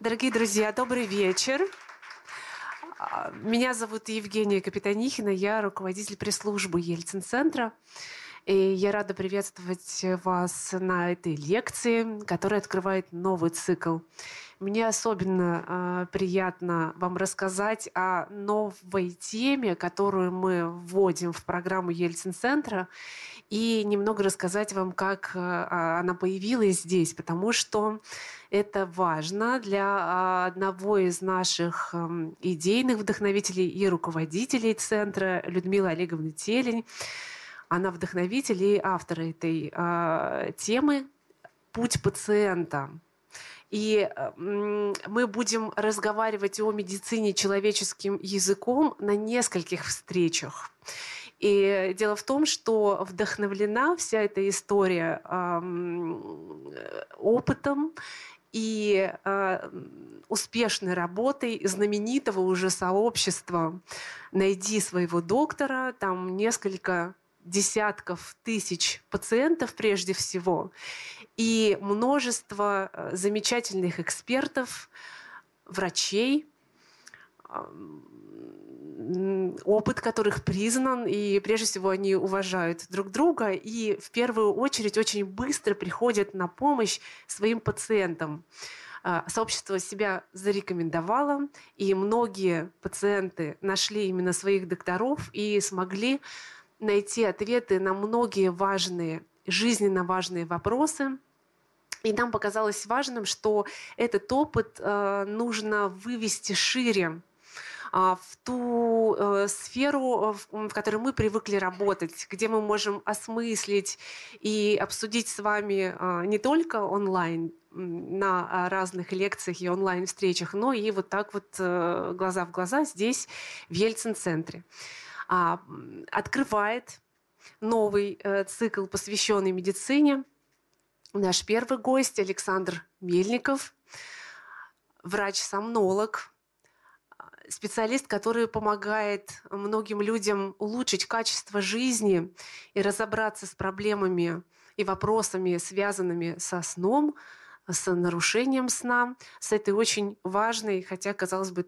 Дорогие друзья, добрый вечер. А, меня зовут Евгения Капитанихина, я руководитель пресс-службы Ельцин-центра. И я рада приветствовать вас на этой лекции, которая открывает новый цикл. Мне особенно э, приятно вам рассказать о новой теме, которую мы вводим в программу Ельцин-центра, и немного рассказать вам, как э, она появилась здесь, потому что это важно для а, одного из наших идейных вдохновителей и руководителей центра Людмилы Олеговны Телень. Она вдохновитель и автор этой э, темы «Путь пациента». И мы будем разговаривать о медицине человеческим языком на нескольких встречах. И дело в том, что вдохновлена вся эта история э, опытом и э, успешной работой знаменитого уже сообщества «Найди своего доктора». Там несколько десятков тысяч пациентов прежде всего и множество э, замечательных экспертов, врачей, опыт которых признан, и прежде всего они уважают друг друга и в первую очередь очень быстро приходят на помощь своим пациентам. А, сообщество себя зарекомендовало, и многие пациенты нашли именно своих докторов и смогли найти ответы на многие важные, жизненно важные вопросы. И нам показалось важным, что этот опыт э, нужно вывести шире а, в ту э, сферу, в которой мы привыкли работать, где мы можем осмыслить и обсудить с вами не только онлайн на а, разных лекциях и онлайн-встречах, но и вот так вот э, глаза в глаза здесь, в Ельцин-центре. Открывает новый э, цикл, посвященный медицине. Наш первый гость Александр Мельников, врач-сомнолог, специалист, который помогает многим людям улучшить качество жизни и разобраться с проблемами и вопросами, связанными со сном, с нарушением сна, с этой очень важной, хотя, казалось бы,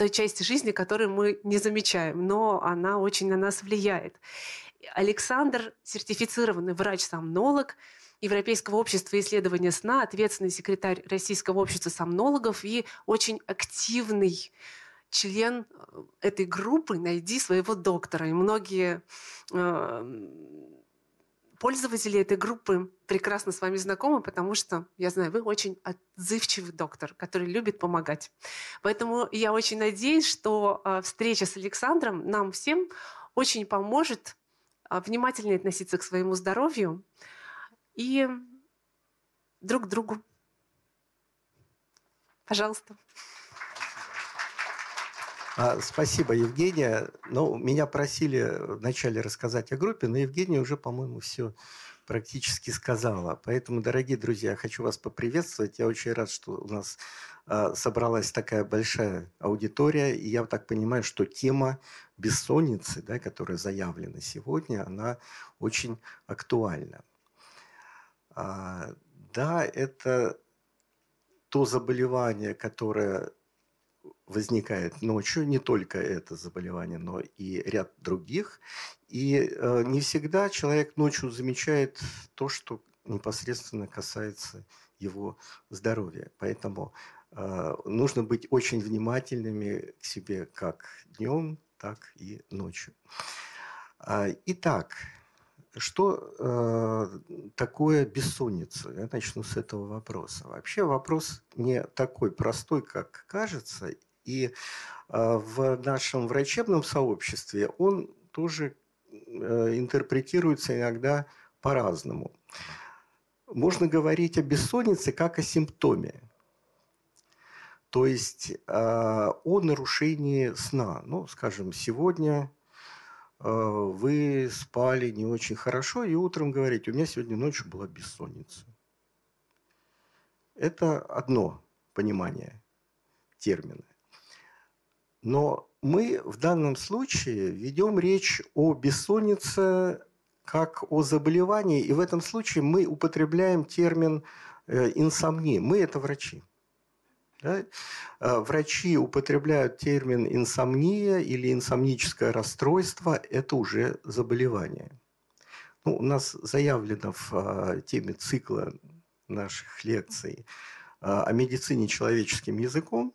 той части жизни, которую мы не замечаем, но она очень на нас влияет. Александр – сертифицированный врач-сомнолог – Европейского общества исследования сна, ответственный секретарь Российского общества сомнологов и очень активный член э, этой группы «Найди своего доктора». И многие э, пользователи этой группы прекрасно с вами знакомы, потому что, я знаю, вы очень отзывчивый доктор, который любит помогать. Поэтому я очень надеюсь, что э, встреча с Александром нам всем очень поможет э, внимательнее относиться к своему здоровью, и друг к другу. Пожалуйста. А, спасибо, Евгения. Ну, меня просили вначале рассказать о группе, но Евгения уже, по-моему, все практически сказала. Поэтому, дорогие друзья, хочу вас поприветствовать. Я очень рад, что у нас э, собралась такая большая аудитория. И я так понимаю, что тема бессонницы, да, которая заявлена сегодня, она очень актуальна. А, да, это то заболевание, которое возникает ночью, не только это заболевание, но и ряд других. И э, не всегда человек ночью замечает то, что непосредственно касается его здоровья. Поэтому э, нужно быть очень внимательными к себе как днем, так и ночью. А, итак, что э, такое бессонница? Я начну с этого вопроса. Вообще вопрос не такой простой, как кажется, и э, в нашем врачебном сообществе он тоже э, интерпретируется иногда по-разному. Можно говорить о бессоннице как о симптоме. То есть э, о нарушении сна. Ну, скажем, сегодня Э, вы спали не очень хорошо, и утром говорите, у меня сегодня ночью была бессонница. Это одно понимание термина. Но мы в данном случае ведем речь о бессоннице как о заболевании, и в этом случае мы употребляем термин э, инсомния. Мы – это врачи. Да? А, врачи употребляют термин инсомния или инсомническое расстройство. Это уже заболевание. Ну, у нас заявлено в а, теме цикла наших лекций о медицине человеческим языком.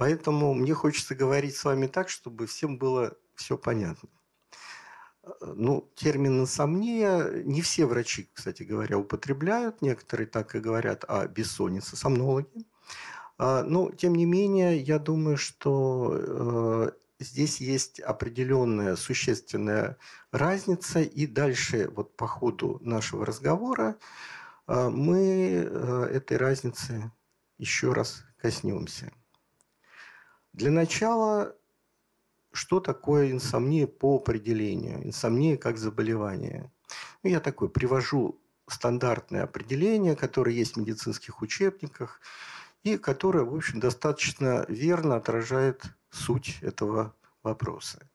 Поэтому мне хочется говорить с вами так, чтобы всем было все понятно. Ну, термин инсомния не все врачи, кстати говоря, употребляют. Некоторые так и говорят о бессоннице, сомнологи. А, но, тем не менее, я думаю, что э, здесь есть определенная существенная разница. И дальше, вот по ходу нашего разговора, э, мы э, этой разницы еще раз коснемся. Для начала, что такое инсомния по определению? Инсомния как заболевание. Ну, я такой привожу стандартное определение, которое есть в медицинских учебниках – и которая, в общем, достаточно верно отражает суть этого вопроса.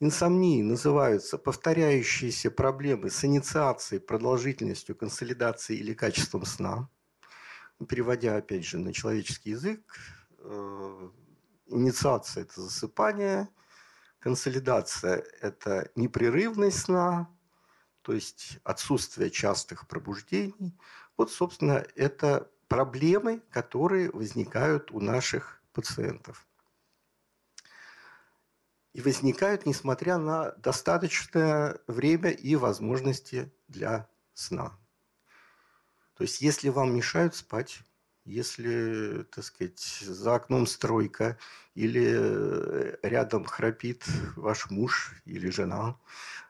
Инсомнией называются повторяющиеся проблемы с инициацией, продолжительностью, консолидацией или качеством сна. Переводя, опять же, на человеческий язык, э, инициация – это засыпание, консолидация – это непрерывность сна, то есть отсутствие частых пробуждений. Вот, собственно, это проблемы, которые возникают у наших пациентов. И возникают, несмотря на достаточное время и возможности для сна. То есть, если вам мешают спать, если, так сказать, за окном стройка или рядом храпит ваш муж или жена,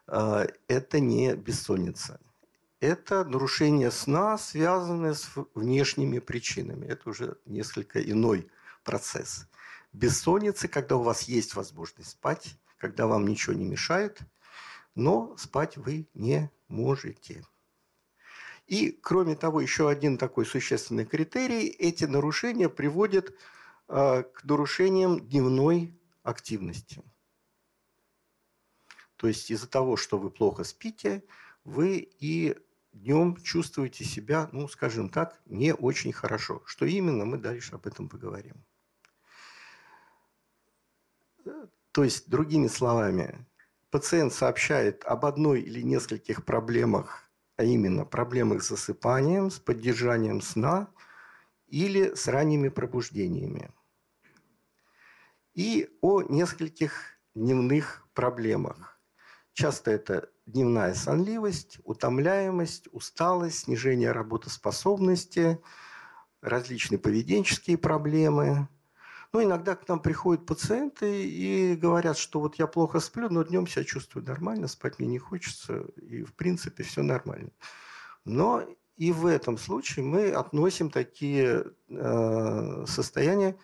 э, это не бессонница – это нарушение сна, связанное с внешними причинами. Это уже несколько иной процесс. Бессонница, когда у вас есть возможность спать, когда вам ничего не мешает, но спать вы не можете. И, кроме того, еще один такой существенный критерий – эти нарушения приводят э, к нарушениям дневной активности. То есть из-за того, что вы плохо спите, вы и днем чувствуете себя, ну, скажем так, не очень хорошо. Что именно, мы дальше об этом поговорим. То есть, другими словами, пациент сообщает об одной или нескольких проблемах, а именно проблемах с засыпанием, с поддержанием сна или с ранними пробуждениями. И о нескольких дневных проблемах. Часто это дневная сонливость, утомляемость, усталость, снижение работоспособности, различные поведенческие проблемы. Ну, иногда к нам приходят пациенты и говорят, что вот я плохо сплю, но днем себя чувствую нормально, спать мне не хочется, и в принципе все нормально. Но и в этом случае мы относим такие э, состояния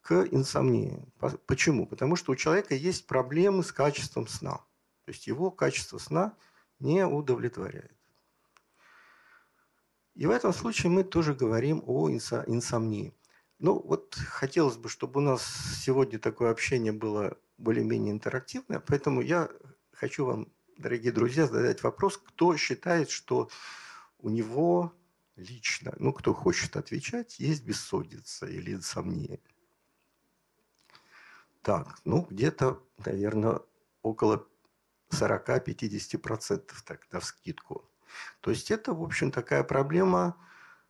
к инсомнии. Почему? Потому что у человека есть проблемы с качеством сна. То есть его качество сна не удовлетворяет. И в этом случае мы тоже говорим о инсомнии. Ну, вот хотелось бы, чтобы у нас сегодня такое общение было более-менее интерактивное, поэтому я хочу вам, дорогие друзья, задать вопрос, кто считает, что у него лично, ну, кто хочет отвечать, есть бессонница или инсомния. Так, ну, где-то, наверное, около 40-50% так, на вскидку. То есть это, в общем, такая проблема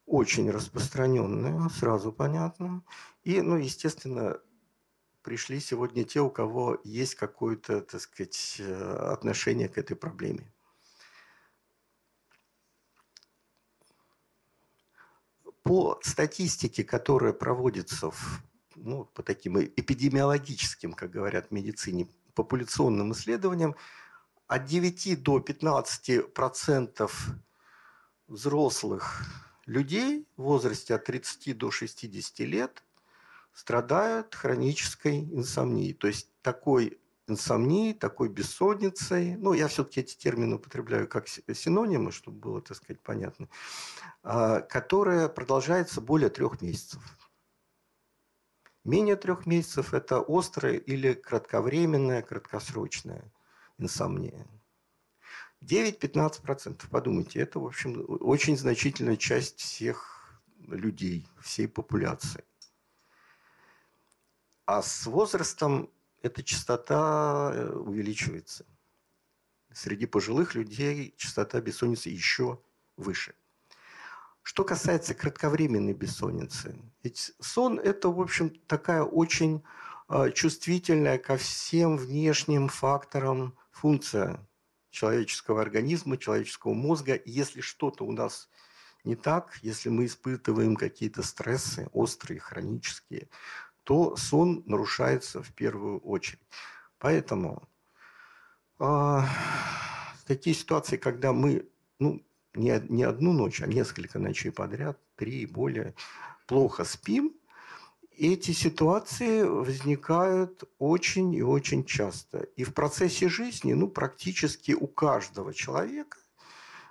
очень распространенная, сразу понятно. И, ну, естественно, пришли сегодня те, у кого есть какое-то, так сказать, э, отношение к этой проблеме. По статистике, которая проводится в, ну, по таким эпидемиологическим, как говорят в медицине, популяционным исследованиям, от 9 до 15 процентов взрослых людей в возрасте от 30 до 60 лет страдают хронической инсомнией. То есть такой инсомнией, такой бессонницей, ну, я все-таки эти термины употребляю как синонимы, чтобы было, так сказать, понятно, а, которая продолжается более трех месяцев. Менее трех месяцев – это острая или кратковременная, краткосрочная инсомния. 9-15%, подумайте, это, в общем, очень значительная часть всех людей, всей популяции. А с возрастом эта частота э, увеличивается. Среди пожилых людей частота бессонницы еще выше. Что касается кратковременной бессонницы, ведь сон – это, в общем, такая очень э, чувствительная ко всем внешним факторам функция человеческого организма, человеческого мозга. Если что-то у нас не так, если мы испытываем какие-то стрессы, острые, хронические, то сон нарушается в первую очередь. Поэтому э, такие ситуации, когда мы ну, не, не одну ночь, а несколько ночей подряд, три и более, плохо спим, эти ситуации возникают очень и очень часто. И в процессе жизни, ну, практически у каждого человека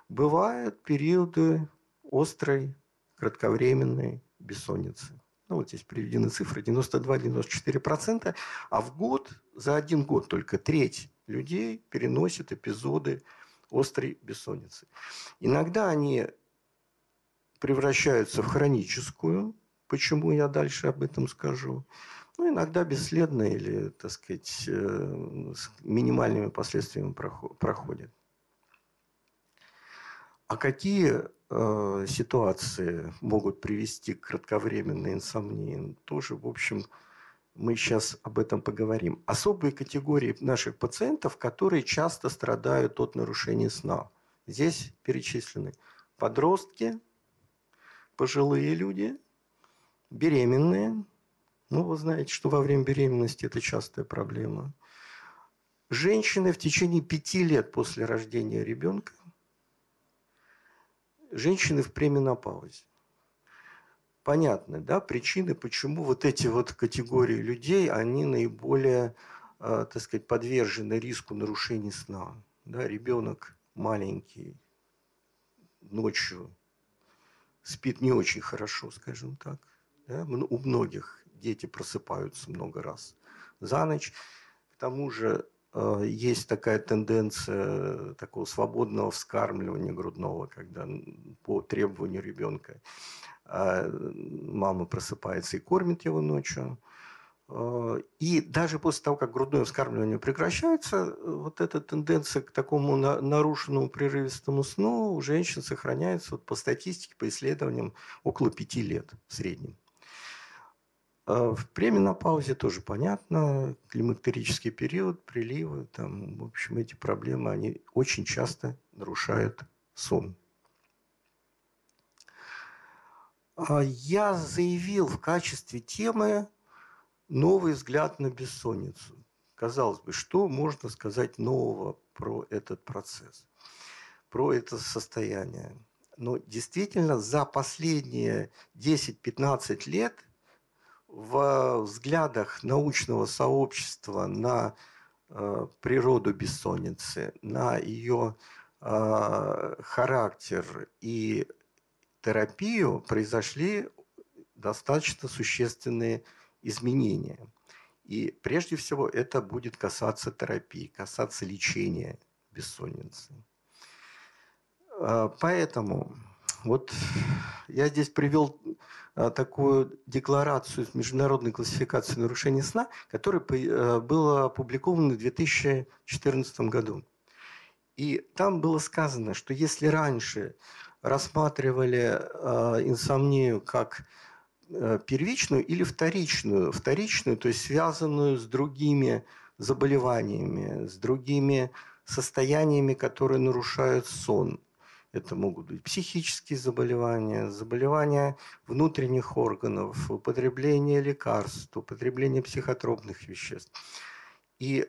бывают периоды острой, кратковременной бессонницы. Ну, вот здесь приведены цифры 92-94%, а в год, за один год только треть людей переносит эпизоды острой бессонницы. Иногда они превращаются в хроническую, почему я дальше об этом скажу. Ну, иногда бесследно или, так сказать, э, с минимальными последствиями проходит. А какие э, ситуации могут привести к кратковременной инсомнии? Тоже, в общем, мы сейчас об этом поговорим. Особые категории наших пациентов, которые часто страдают от нарушения сна. Здесь перечислены подростки, пожилые люди, беременные. Ну, вы знаете, что во время беременности это частая проблема. Женщины в течение пяти лет после рождения ребенка. Женщины в пременопаузе понятны, да, причины, почему вот эти вот категории людей, они наиболее, э, так сказать, подвержены риску нарушений сна. Да, ребенок маленький, ночью спит не очень хорошо, скажем так. Да? У многих дети просыпаются много раз за ночь. К тому же э, есть такая тенденция такого свободного вскармливания грудного, когда по требованию ребенка а, мама просыпается и кормит его ночью. А, и даже после того, как грудное вскармливание прекращается, вот эта тенденция к такому нарушенному прерывистому сну у женщин сохраняется вот по статистике, по исследованиям около пяти лет в среднем. А в пременопаузе тоже понятно, климактерический период, приливы, там, в общем, эти проблемы, они очень часто нарушают сон. А я заявил в качестве темы новый взгляд на бессонницу. Казалось бы, что можно сказать нового про этот процесс, про это состояние? Но действительно, за последние 10-15 лет в взглядах научного сообщества на э, природу бессонницы, на ее э, характер и терапию произошли достаточно существенные изменения. И прежде всего это будет касаться терапии, касаться лечения бессонницы. А, поэтому вот я здесь привел а, такую декларацию с международной классификацией нарушений сна, которая а, была опубликована в 2014 году. И там было сказано, что если раньше рассматривали э, инсомнию как э, первичную или вторичную. Вторичную, то есть связанную с другими заболеваниями, с другими состояниями, которые нарушают сон. Это могут быть психические заболевания, заболевания внутренних органов, употребление лекарств, употребление психотропных веществ. И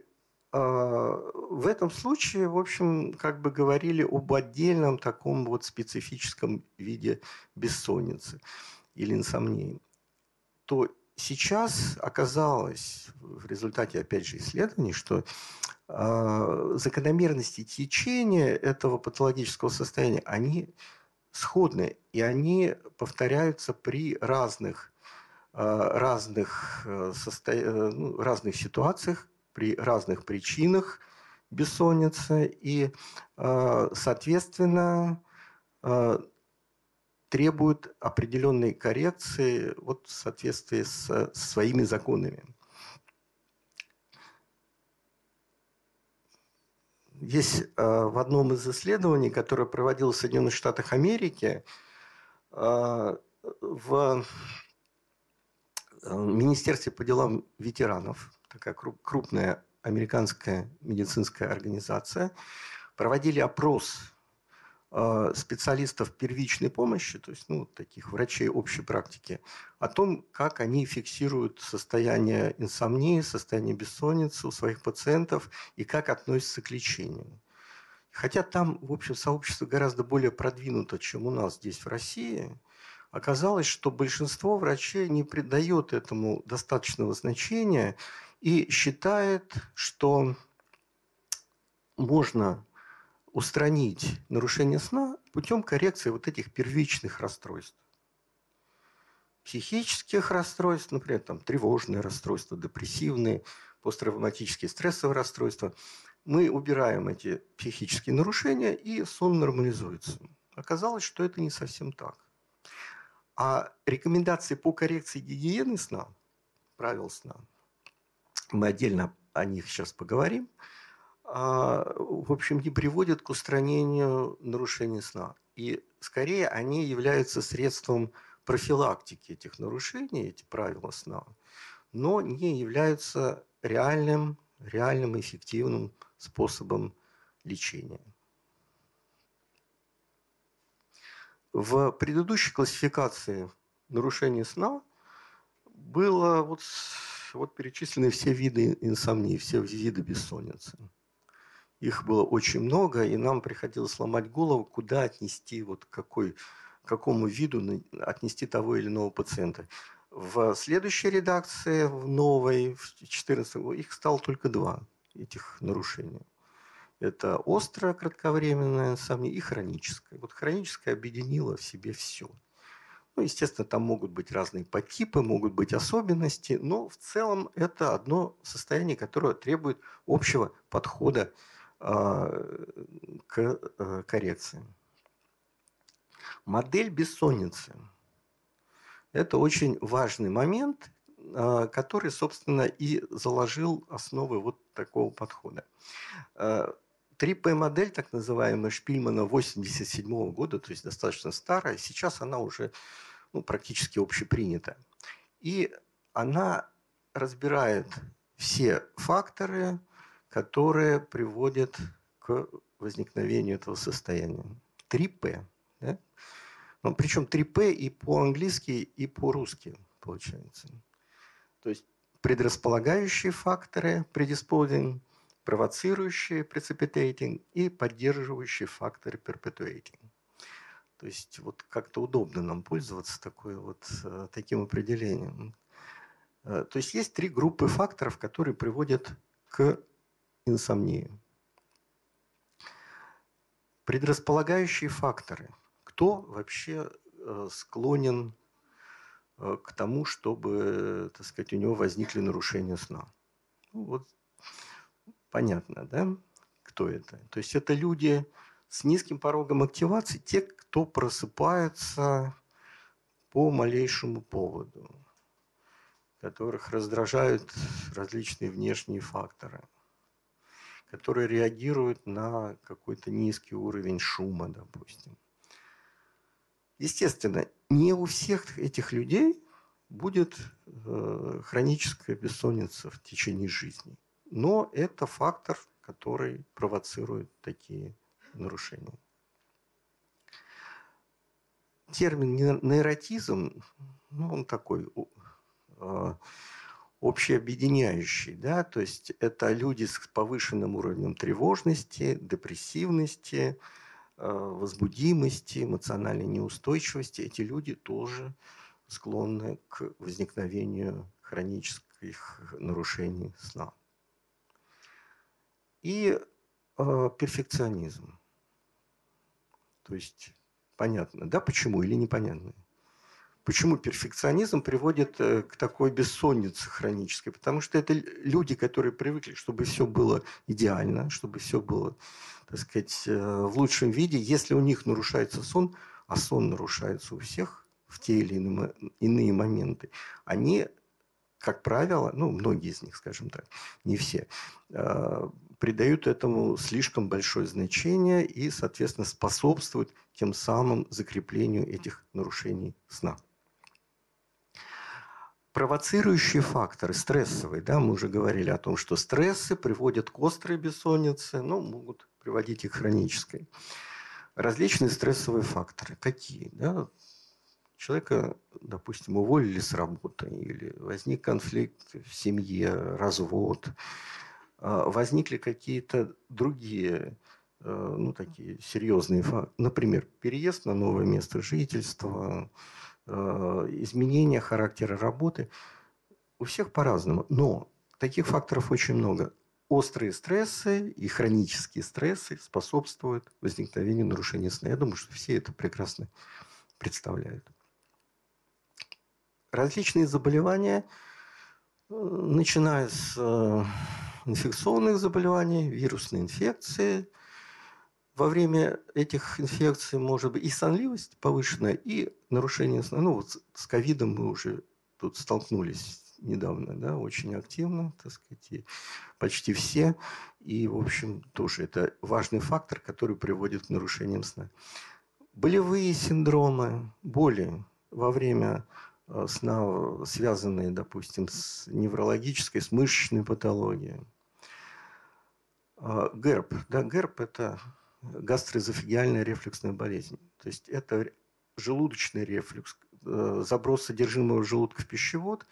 а, в этом случае, в общем, как бы говорили об отдельном таком вот специфическом виде бессонницы или инсомнии, то сейчас оказалось в результате, опять же, исследований, что закономерности течения этого патологического состояния, они сходны, и они повторяются при разных, э, разных, э, состо... Э, ну, разных ситуациях, при разных причинах бессонницы и, э, соответственно, требуют определенной коррекции вот в соответствии с своими законами. Есть в одном из исследований, которое проводилось в Соединенных Штатах Америки, в Министерстве по делам ветеранов, такая крупная американская медицинская организация, проводили опрос Э, специалистов первичной помощи, то есть ну, таких врачей общей практики, о том, как они фиксируют состояние инсомнии, состояние бессонницы у своих пациентов и как относятся к лечению. Хотя там, в общем, сообщество гораздо более продвинуто, чем у нас здесь в России, оказалось, что большинство врачей не придает этому достаточного значения и считает, что можно устранить нарушение сна путем коррекции вот этих первичных расстройств. Психических расстройств, например, там, тревожные расстройства, депрессивные, посттравматические стрессовые расстройства. Мы убираем эти психические нарушения, и сон нормализуется. Оказалось, что это не совсем так. А рекомендации по коррекции гигиены сна, правил сна, мы отдельно о них сейчас поговорим – в общем, не приводят к устранению нарушений сна. И скорее они являются средством профилактики этих нарушений, эти правила сна, но не являются реальным, реальным эффективным способом лечения. В предыдущей классификации нарушений сна было вот, вот перечислены все виды инсомнии, все виды бессонницы. Их было очень много, и нам приходилось ломать голову, куда отнести, вот какой, какому виду отнести того или иного пациента. В следующей редакции, в новой, в 14 их стало только два, этих нарушения. Это острое кратковременное инсомния и хроническое. Вот хроническое объединило в себе все. Ну, естественно, там могут быть разные подтипы, могут быть особенности, но в целом это одно состояние, которое требует общего подхода к э, коррекции. Модель бессонницы – это очень важный момент, а, который, собственно, и заложил основы вот такого подхода. 3P-модель, а, так называемая Шпильмана 87 года, то есть достаточно старая, сейчас она уже ну, практически общепринята. И она разбирает все факторы, которые приводят к возникновению этого состояния. 3П. Да? Ну, причем 3П и по-английски, и по-русски получается. То есть предрасполагающие факторы, predisposing, провоцирующие, precipitating, и поддерживающие факторы, perpetuating. То есть вот как-то удобно нам пользоваться такой вот, э, таким определением. Э, то есть есть три группы факторов, которые приводят к инсомнии. Предрасполагающие факторы. Кто вообще э, склонен э, к тому, чтобы, так сказать, у него возникли нарушения сна? Ну, вот понятно, да, кто это? То есть это люди с низким порогом активации, те, кто просыпается по малейшему поводу, которых раздражают различные внешние факторы – которые реагируют на какой-то низкий уровень шума, допустим. Естественно, не у всех этих людей будет э, хроническая бессонница в течение жизни. Но это фактор, который провоцирует такие нарушения. Термин нейротизм, ну, он такой э, общеобъединяющий, да, то есть это люди с повышенным уровнем тревожности, депрессивности, э, возбудимости, эмоциональной неустойчивости. Эти люди тоже склонны к возникновению хронических нарушений сна. И э, перфекционизм. То есть понятно, да, почему или непонятно? Почему перфекционизм приводит э, к такой бессоннице хронической? Потому что это люди, которые привыкли, чтобы все было идеально, чтобы все было, так сказать, э, в лучшем виде. Если у них нарушается сон, а сон нарушается у всех в те или иные, иные моменты, они, как правило, ну, многие из них, скажем так, не все, э, придают этому слишком большое значение и, соответственно, способствуют тем самым закреплению этих нарушений сна. Провоцирующие факторы, стрессовые, да, мы уже говорили о том, что стрессы приводят к острой бессоннице, но могут приводить и к хронической. Различные стрессовые факторы. Какие? Да? Человека, допустим, уволили с работы, или возник конфликт в семье, развод, а, возникли какие-то другие, э, ну, такие серьезные факты. Например, переезд на новое место жительства, э, изменение характера работы. У всех по-разному. Но таких факторов очень много. Острые стрессы и хронические стрессы способствуют возникновению нарушения сна. Я думаю, что все это прекрасно представляют. Различные заболевания, э, начиная с инфекционных заболеваний, вирусные инфекции. Во время этих инфекций может быть и сонливость повышенная, и нарушение сна. Ну, вот с ковидом мы уже тут столкнулись недавно, да, очень активно, так сказать, и почти все. И, в общем, тоже это важный фактор, который приводит к нарушениям сна. Болевые синдромы, боли во время э, сна, связанные, допустим, с неврологической, с мышечной патологией. А, ГЭРБ. Да, ГЭРБ – это гастроэзофагиальная рефлюксная болезнь. То есть это желудочный рефлюкс, э, заброс содержимого желудка в пищевод,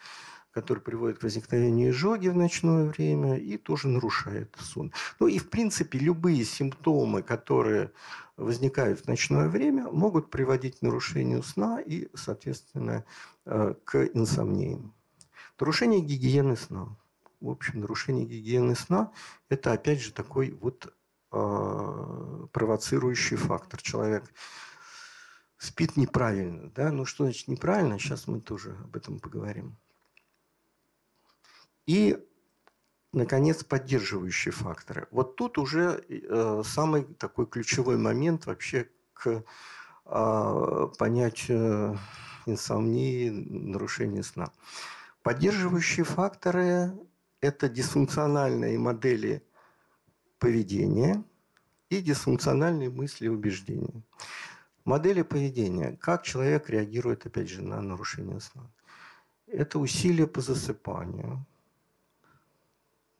который приводит к возникновению изжоги в ночное время и тоже нарушает сон. Ну и, в принципе, любые симптомы, которые возникают в ночное время, могут приводить к нарушению сна и, соответственно, э, к инсомнии. Нарушение гигиены сна в общем, нарушение гигиены сна – это, опять же, такой вот провоцирующий фактор. Человек спит неправильно. Да? Ну, что значит неправильно? Сейчас мы тоже об этом поговорим. И, наконец, поддерживающие факторы. Вот тут уже э, самый такой ключевой момент вообще к э, понятию инсомнии, нарушения сна. Поддерживающие факторы это дисфункциональные модели поведения и дисфункциональные мысли и убеждения. Модели поведения. Как человек реагирует, опять же, на нарушение сна. Это усилия по засыпанию.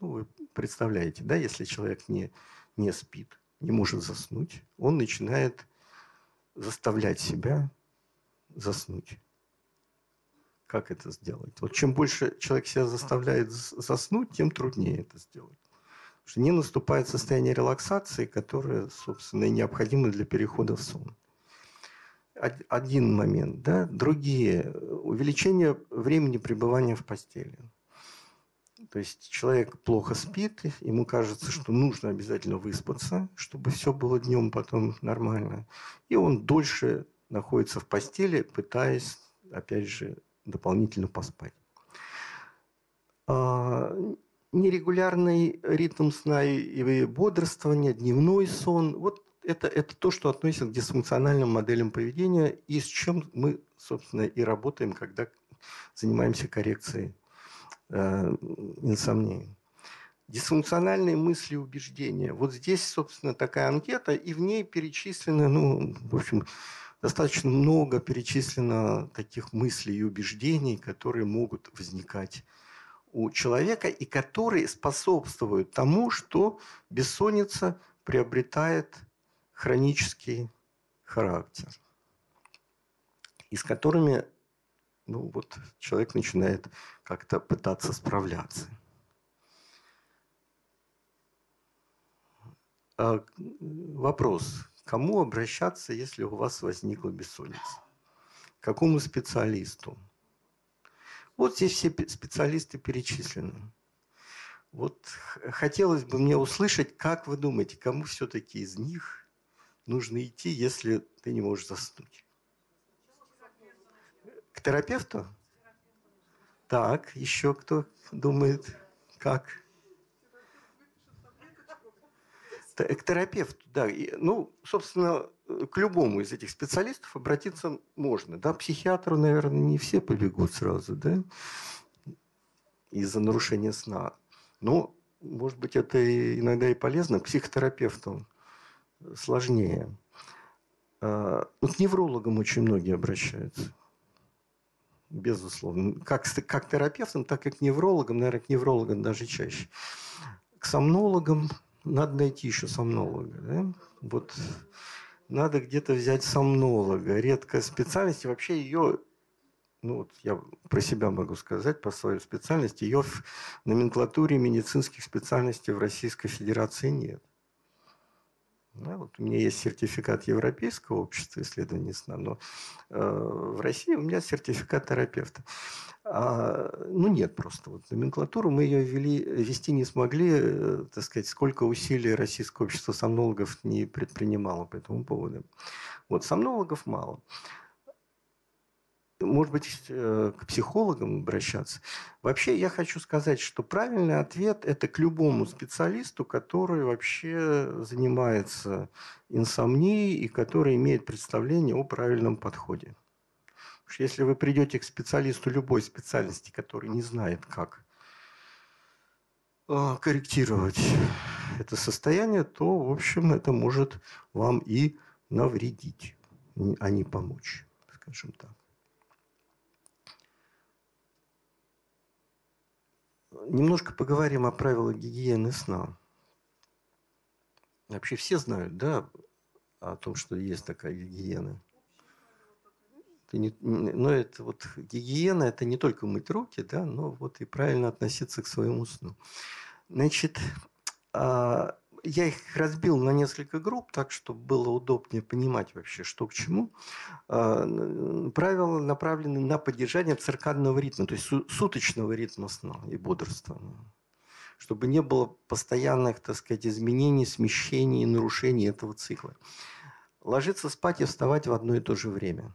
Ну, вы представляете, да, если человек не, не спит, не может заснуть, он начинает заставлять себя заснуть. Как это сделать? Вот чем больше человек себя заставляет заснуть, тем труднее это сделать. Что не наступает состояние релаксации, которое, собственно, и необходимо для перехода в сон. Один момент. Да? Другие. Увеличение времени пребывания в постели. То есть человек плохо спит, ему кажется, что нужно обязательно выспаться, чтобы все было днем потом нормально. И он дольше находится в постели, пытаясь, опять же, дополнительно поспать. Нерегулярный ритм сна и бодрствование, дневной сон – вот это, это то, что относится к дисфункциональным моделям поведения и с чем мы, собственно, и работаем, когда занимаемся коррекцией э, инсомнии. Дисфункциональные мысли и убеждения. Вот здесь, собственно, такая анкета, и в ней перечислены, ну, в общем, достаточно много перечислено таких мыслей и убеждений, которые могут возникать у человека и которые способствуют тому, что бессонница приобретает хронический характер, и с которыми ну, вот, человек начинает как-то пытаться справляться. А, вопрос. Кому обращаться, если у вас возникла бессонница? К какому специалисту? Вот здесь все специалисты перечислены. Вот хотелось бы мне услышать, как вы думаете, кому все-таки из них нужно идти, если ты не можешь заснуть? К терапевту? Так, еще кто думает, как? к терапевту, да. Ну, собственно, к любому из этих специалистов обратиться можно. Да, психиатру, наверное, не все побегут сразу, да, из-за нарушения сна. Но может быть, это иногда и полезно, психотерапевту сложнее. А, ну, к неврологам очень многие обращаются. Безусловно. Как, как терапевтам, так и к неврологам, наверное, к неврологам даже чаще. К сомнологам надо найти еще сомнолога. Да? Вот надо где-то взять сомнолога. Редкая специальность. Вообще ее ну вот я про себя могу сказать, по своей специальности, ее в номенклатуре медицинских специальностей в Российской Федерации нет. Да, вот у меня есть сертификат Европейского общества исследований сна, но э, в России у меня сертификат терапевта. А, ну, нет просто. Вот номенклатуру мы ее ввели, вести не смогли, э, так сказать, сколько усилий Российское общество сомнологов не предпринимало по этому поводу. Вот, сомнологов мало может быть, э, к психологам обращаться. Вообще, я хочу сказать, что правильный ответ – это к любому специалисту, который вообще занимается инсомнией и который имеет представление о правильном подходе. Потому что если вы придете к специалисту любой специальности, который не знает, как э, корректировать это состояние, то, в общем, это может вам и навредить, а не помочь, скажем так. Немножко поговорим о правилах гигиены сна. Вообще все знают, да, о том, что есть такая гигиена. Это не, но это вот гигиена – это не только мыть руки, да, но вот и правильно относиться к своему сну. Значит, а, я их разбил на несколько групп, так, чтобы было удобнее понимать вообще, что к чему. А, правила направлены на поддержание циркадного ритма, то есть суточного ритма сна и бодрствования. Чтобы не было постоянных, так сказать, изменений, смещений нарушений этого цикла. Ложиться спать и вставать в одно и то же время.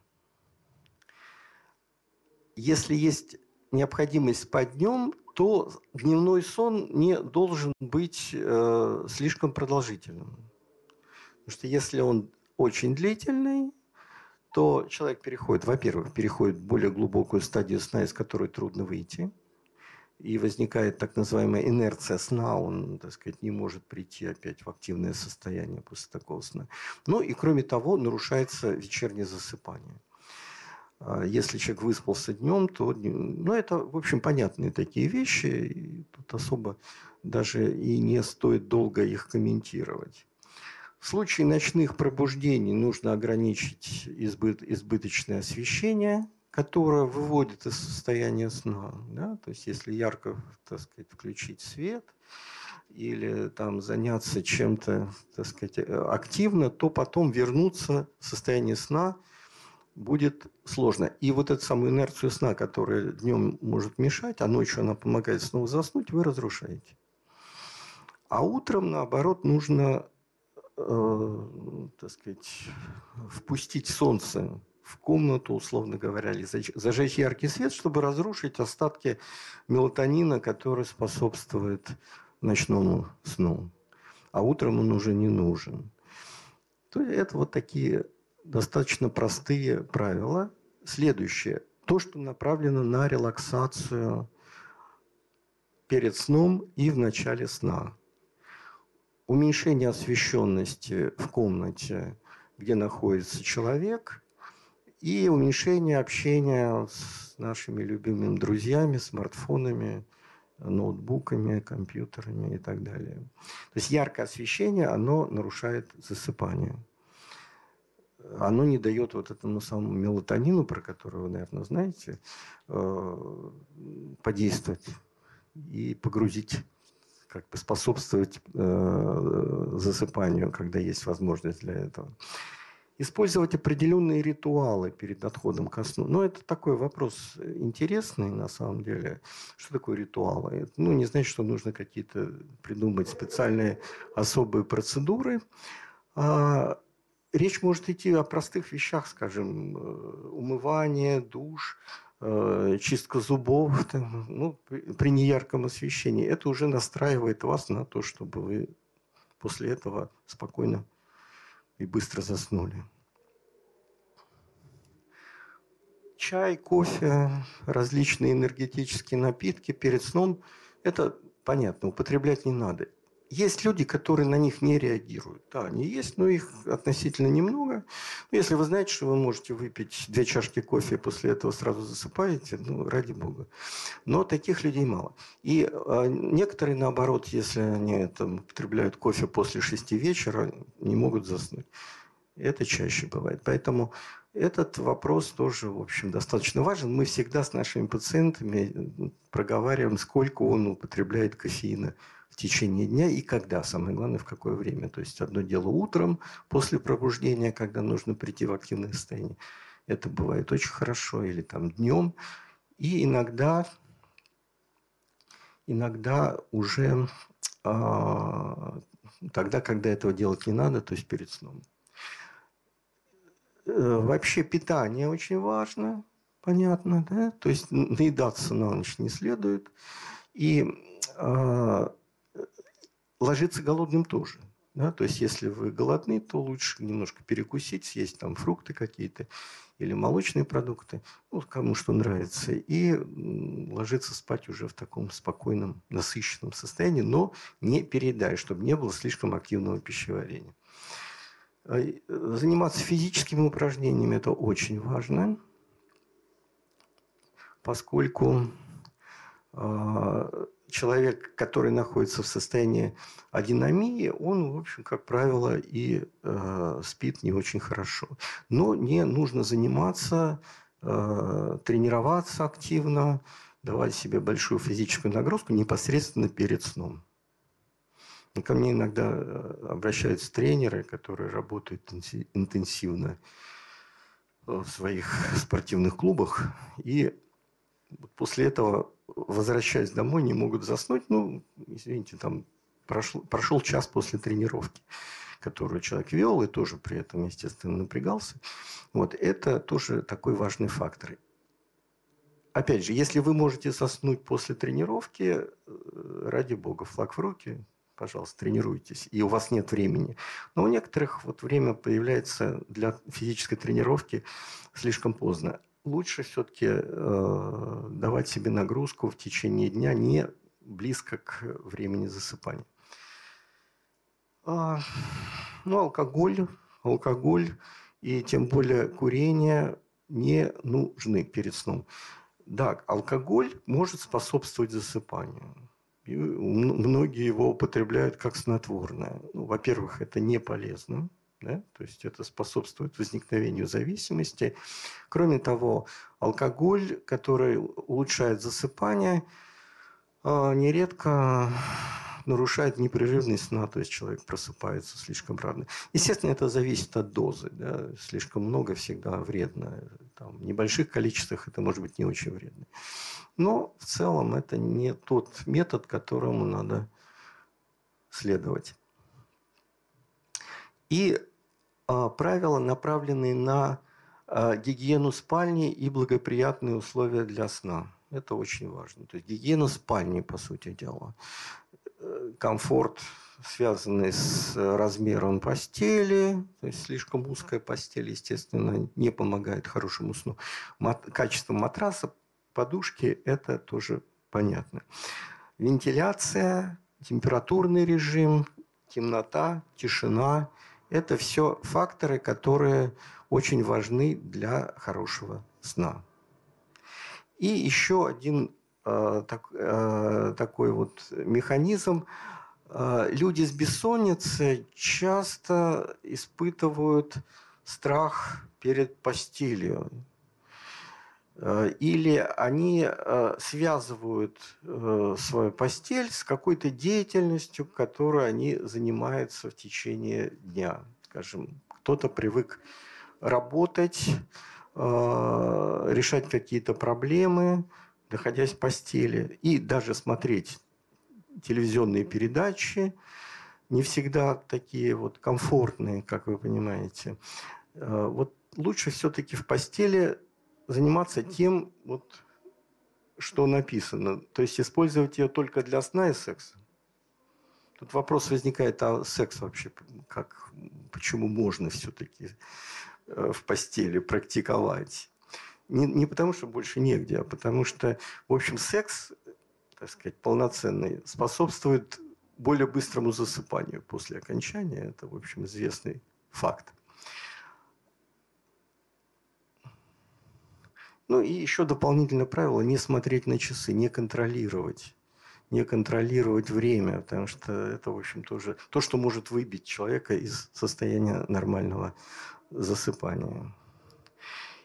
Если есть необходимость спать днем, то дневной сон не должен быть э, слишком продолжительным. Потому что если он очень длительный, то человек переходит, во-первых, переходит в более глубокую стадию сна, из которой трудно выйти. И возникает так называемая инерция сна, он, так сказать, не может прийти опять в активное состояние после такого сна. Ну и кроме того, нарушается вечернее засыпание. А если человек выспался днем, то ну, это, в общем, понятные такие вещи. И тут особо даже и не стоит долго их комментировать. В случае ночных пробуждений нужно ограничить избыт, избыточное освещение, которое выводит из состояния сна. Да? То есть, если ярко, так сказать, включить свет или там заняться чем-то, так сказать, активно, то потом вернуться в состояние сна – будет сложно. И вот эту самую инерцию сна, которая днем может мешать, а ночью она помогает снова заснуть, вы разрушаете. А утром, наоборот, нужно, э, так сказать, впустить солнце в комнату, условно говоря, или зажечь яркий свет, чтобы разрушить остатки мелатонина, который способствует ночному сну. А утром он уже не нужен. То есть это вот такие достаточно простые правила. Следующее. То, что направлено на релаксацию перед сном и в начале сна. Уменьшение освещенности в комнате, где находится человек, и уменьшение общения с нашими любимыми друзьями, смартфонами, ноутбуками, компьютерами и так далее. То есть яркое освещение, оно нарушает засыпание оно не дает вот этому самому мелатонину, про который вы, наверное, знаете, э, подействовать и погрузить, как бы способствовать э, засыпанию, когда есть возможность для этого. Использовать определенные ритуалы перед отходом ко сну. Но это такой вопрос интересный на самом деле. Что такое ритуалы? Ну, не значит, что нужно какие-то придумать специальные особые процедуры. А речь может идти о простых вещах, скажем, э, умывание, душ, э, чистка зубов, там, ну, при неярком освещении. Это уже настраивает вас на то, чтобы вы после этого спокойно и быстро заснули. Чай, кофе, различные энергетические напитки перед сном – это понятно, употреблять не надо. Есть люди, которые на них не реагируют. Да, они есть, но их относительно немного. Если вы знаете, что вы можете выпить две чашки кофе и после этого сразу засыпаете, ну, ради бога. Но таких людей мало. И э, некоторые, наоборот, если они там, употребляют кофе после шести вечера, не могут заснуть. Это чаще бывает. Поэтому этот вопрос тоже, в общем, достаточно важен. Мы всегда с нашими пациентами проговариваем, сколько он употребляет кофеина в течение дня и когда, самое главное, в какое время. То есть одно дело утром, после пробуждения, когда нужно прийти в активное состояние. Это бывает очень хорошо. Или там днем. И иногда, иногда уже э, тогда, когда этого делать не надо, то есть перед сном. Э, вообще питание очень важно, понятно, да? То есть наедаться на ночь не следует. И э, ложиться голодным тоже. Да? То есть, если вы голодны, то лучше немножко перекусить, съесть там фрукты какие-то или молочные продукты, ну, кому что нравится, и ложиться спать уже в таком спокойном, насыщенном состоянии, но не переедая, чтобы не было слишком активного пищеварения. А, заниматься физическими упражнениями – это очень важно, поскольку а, человек, который находится в состоянии адинамии, он, в общем, как правило, и э, спит не очень хорошо. Но не нужно заниматься, э, тренироваться активно, давать себе большую физическую нагрузку непосредственно перед сном. И ко мне иногда э, обращаются тренеры, которые работают интенсивно в своих спортивных клубах, и после этого возвращаясь домой, не могут заснуть. Ну, извините, там прошел, прошел час после тренировки, которую человек вел, и тоже при этом, естественно, напрягался. Вот это тоже такой важный фактор. Опять же, если вы можете заснуть после тренировки, э, ради бога, флаг в руки, пожалуйста, тренируйтесь, и у вас нет времени. Но у некоторых вот время появляется для физической тренировки слишком поздно лучше все-таки э, давать себе нагрузку в течение дня не близко к времени засыпания. А, ну, алкоголь, алкоголь и тем более курение не нужны перед сном. Да, алкоголь может способствовать засыпанию. Многие его употребляют как снотворное. Ну, во-первых, это не полезно. Да? То есть это способствует возникновению зависимости. Кроме того, алкоголь, который улучшает засыпание, а, нередко нарушает непрерывность сна, то есть человек просыпается слишком рано. Естественно, это зависит от дозы. Да? Слишком много всегда вредно. Там, в небольших количествах это может быть не очень вредно. Но в целом это не тот метод, которому надо следовать. И правила, направленные на а, гигиену спальни и благоприятные условия для сна. Это очень важно. То есть гигиена спальни, по сути дела. Э, комфорт, связанный с размером постели. То есть слишком узкая постель, естественно, не помогает хорошему сну. Мат- качество матраса, подушки – это тоже понятно. Вентиляция, температурный режим, темнота, тишина – это все факторы, которые очень важны для хорошего сна. И еще один э, так, э, такой вот механизм. Э, люди с бессонницей часто испытывают страх перед постелью. Э, или они э, связывают э, свою постель с какой-то деятельностью, которой они занимаются в течение дня. Скажем, кто-то привык работать, решать какие-то проблемы, находясь в постели, и даже смотреть телевизионные передачи, не всегда такие вот комфортные, как вы понимаете. Вот лучше все-таки в постели заниматься тем, вот, что написано. То есть использовать ее только для сна и секса. Тут вопрос возникает, а секс вообще, как, почему можно все-таки э, в постели практиковать? Не, не потому, что больше негде, а потому что, в общем, секс так сказать, полноценный, способствует более быстрому засыпанию после окончания. Это, в общем, известный факт. Ну и еще дополнительное правило – не смотреть на часы, не контролировать. Не контролировать время, потому что это, в общем, тоже то, что может выбить человека из состояния нормального засыпания.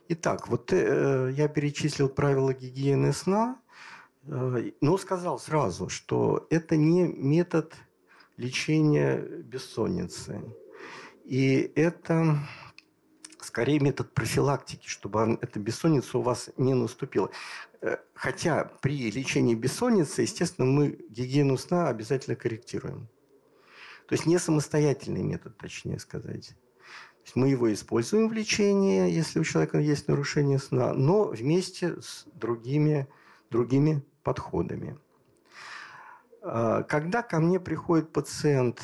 Итак, вот э, я перечислил правила гигиены сна, э, но сказал сразу, что это не метод лечения бессонницы. И это скорее метод профилактики, чтобы эта бессонница у вас не наступила. Э, хотя при лечении бессонницы, естественно, мы гигиену сна обязательно корректируем. То есть не самостоятельный метод, точнее сказать. Мы его используем в лечении, если у человека есть нарушение сна, но вместе с другими, другими подходами. А, когда ко мне приходит пациент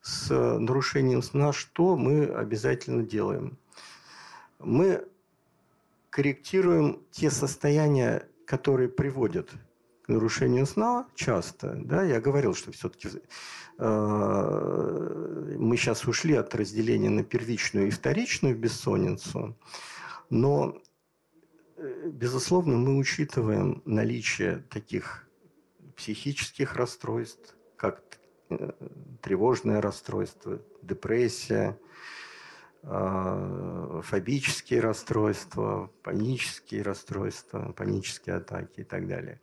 с нарушением сна, что мы обязательно делаем? Мы корректируем те состояния, которые приводят к нарушению сна часто. Да? Я говорил, что все-таки э, мы сейчас ушли от разделения на первичную и вторичную бессонницу, но, э, безусловно, мы учитываем наличие таких психических расстройств, как э, тревожное расстройство, депрессия, фобические расстройства, панические расстройства, панические атаки и так далее.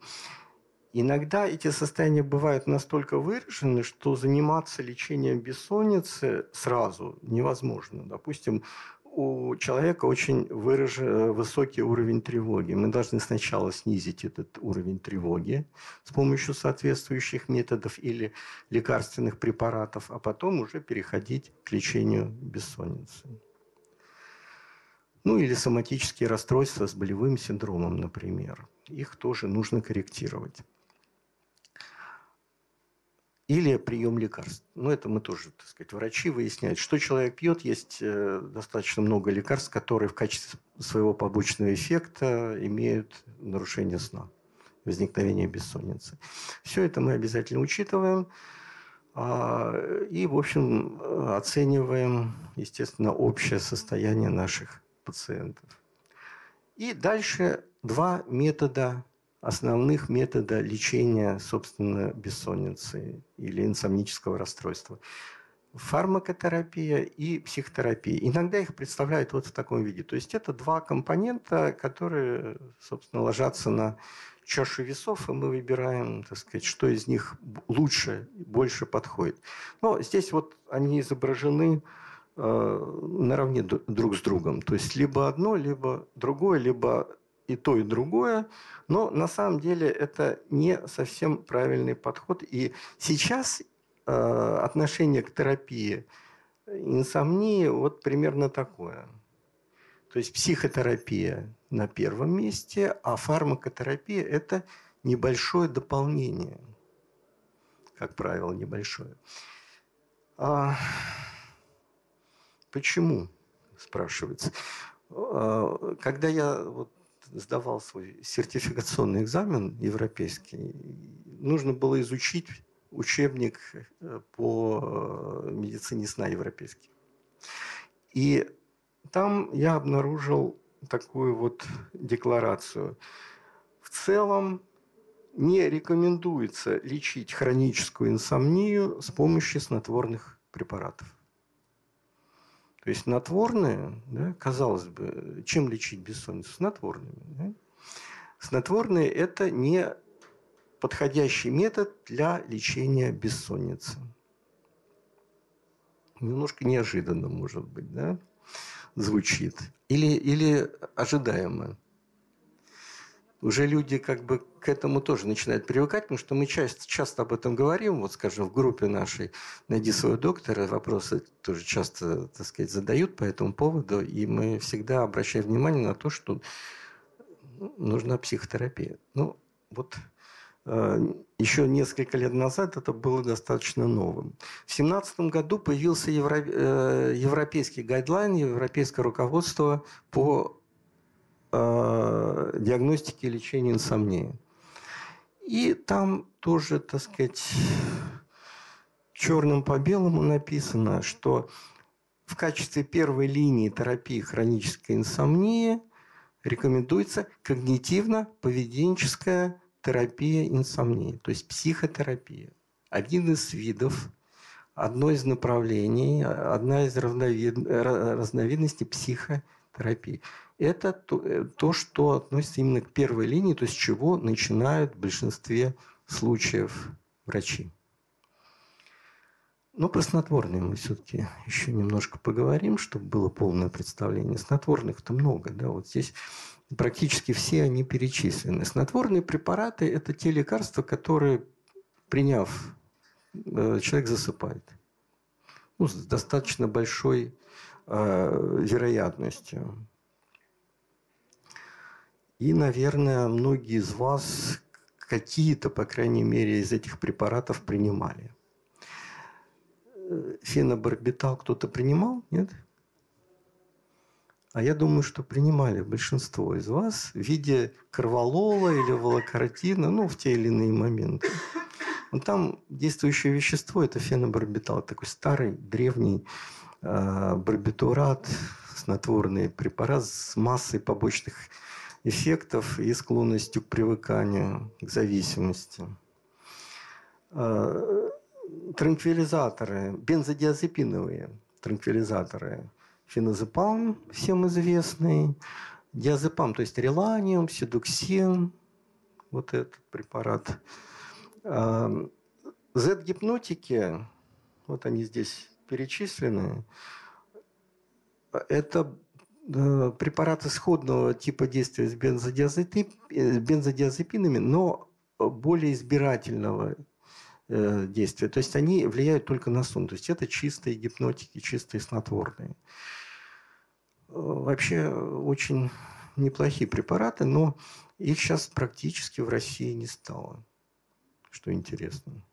Иногда эти состояния бывают настолько выражены, что заниматься лечением бессонницы сразу невозможно. Допустим, у человека очень выражен высокий уровень тревоги. Мы должны сначала снизить этот уровень тревоги с помощью соответствующих методов или лекарственных препаратов, а потом уже переходить к лечению бессонницы. Ну или соматические расстройства с болевым синдромом, например. Их тоже нужно корректировать или прием лекарств. Ну, это мы тоже, так сказать, врачи выясняют, что человек пьет. Есть э, достаточно много лекарств, которые в качестве своего побочного эффекта имеют нарушение сна, возникновение бессонницы. Все это мы обязательно учитываем. А, и, в общем, оцениваем, естественно, общее состояние наших пациентов. И дальше два метода основных метода лечения, собственно, бессонницы или инсомнического расстройства. Фармакотерапия и психотерапия. Иногда их представляют вот в таком виде. То есть это два компонента, которые, собственно, ложатся на чашу весов, и мы выбираем, так сказать, что из них лучше, больше подходит. Но здесь вот они изображены э, наравне друг с другом. То есть либо одно, либо другое, либо и то, и другое, но на самом деле это не совсем правильный подход. И сейчас э, отношение к терапии инсомнии вот примерно такое. То есть психотерапия на первом месте, а фармакотерапия – это небольшое дополнение, как правило, небольшое. А почему, спрашивается. А, когда я вот сдавал свой сертификационный экзамен европейский, нужно было изучить учебник э, по э, медицине сна европейский. И там я обнаружил такую вот декларацию. В целом не рекомендуется лечить хроническую инсомнию с помощью снотворных препаратов. То есть снотворные, да, казалось бы, чем лечить бессонницу? Снотворными. Да? Снотворные – это не подходящий метод для лечения бессонницы. Немножко неожиданно, может быть, да, звучит. Или, или ожидаемо уже люди как бы к этому тоже начинают привыкать, потому что мы часто, часто об этом говорим. Вот, скажем, в группе нашей «Найди своего доктора» вопросы тоже часто, так сказать, задают по этому поводу. И мы всегда обращаем внимание на то, что нужна психотерапия. Ну, вот э, еще несколько лет назад это было достаточно новым. В 2017 году появился э, европейский гайдлайн, европейское руководство по диагностики и лечения инсомнии. И там тоже, так сказать, черным по белому написано, что в качестве первой линии терапии хронической инсомнии рекомендуется когнитивно-поведенческая терапия инсомнии, то есть психотерапия. Один из видов, одно из направлений, одна из разновид... разновидностей психотерапии. Это то, э, то, что относится именно к первой линии, то есть с чего начинают в большинстве случаев врачи. Ну, про снотворные мы все-таки еще немножко поговорим, чтобы было полное представление. Снотворных-то много, да, вот здесь практически все они перечислены. Снотворные препараты – это те лекарства, которые, приняв, э, человек засыпает. Ну, с достаточно большой вероятностью. И, наверное, многие из вас какие-то, по крайней мере, из этих препаратов принимали – фенобарбитал кто-то принимал, нет? А я думаю, что принимали большинство из вас в виде карвалола или волокартина, ну, в те или иные моменты. Но там действующее вещество – это фенобарбитал, такой старый, древний э, барбитурат, снотворный препарат с массой побочных эффектов и склонностью к привыканию, к зависимости. Э, транквилизаторы, бензодиазепиновые транквилизаторы. Феназепам, всем известный, диазепам, то есть реланиум, седуксин, вот этот препарат. Z-гипнотики, вот они здесь перечислены, это э, препараты сходного типа действия с бензодиазепинами, но более избирательного Э, действия. То есть они влияют только на сон. То есть это чистые гипнотики, чистые снотворные. Э, вообще очень неплохие препараты, но их сейчас практически в России не стало. Что интересно.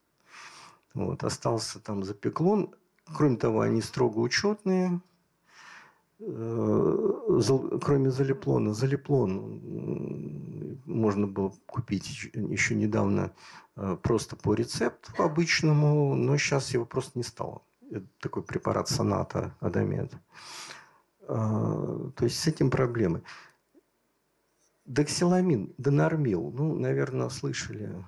Вот, остался там запеклон. Кроме того, они строго учетные. Э, кроме залеплона. Залеплон можно было купить еще недавно Э, просто по рецепту обычному, но сейчас его просто не стало. Это такой препарат соната Адамед. Э, то есть с этим проблемы. Доксиламин, Денормил, ну, наверное, слышали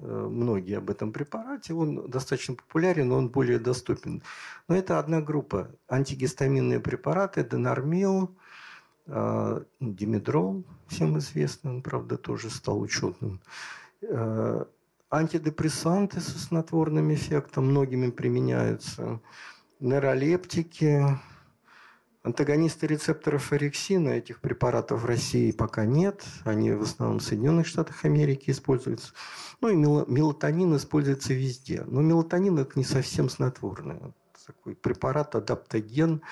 многие об этом препарате. Он достаточно популярен, но он более доступен. Но это одна группа. Антигистаминные препараты, Денормил, Димедрол, всем известный, он, правда, тоже стал учетным Антидепрессанты со снотворным эффектом многими применяются. Нейролептики, антагонисты рецепторов орексина, этих препаратов в России пока нет. Они в основном в Соединенных Штатах Америки используются. Ну и мелатонин используется везде. Но мелатонин это не совсем снотворный. Это такой препарат адаптоген,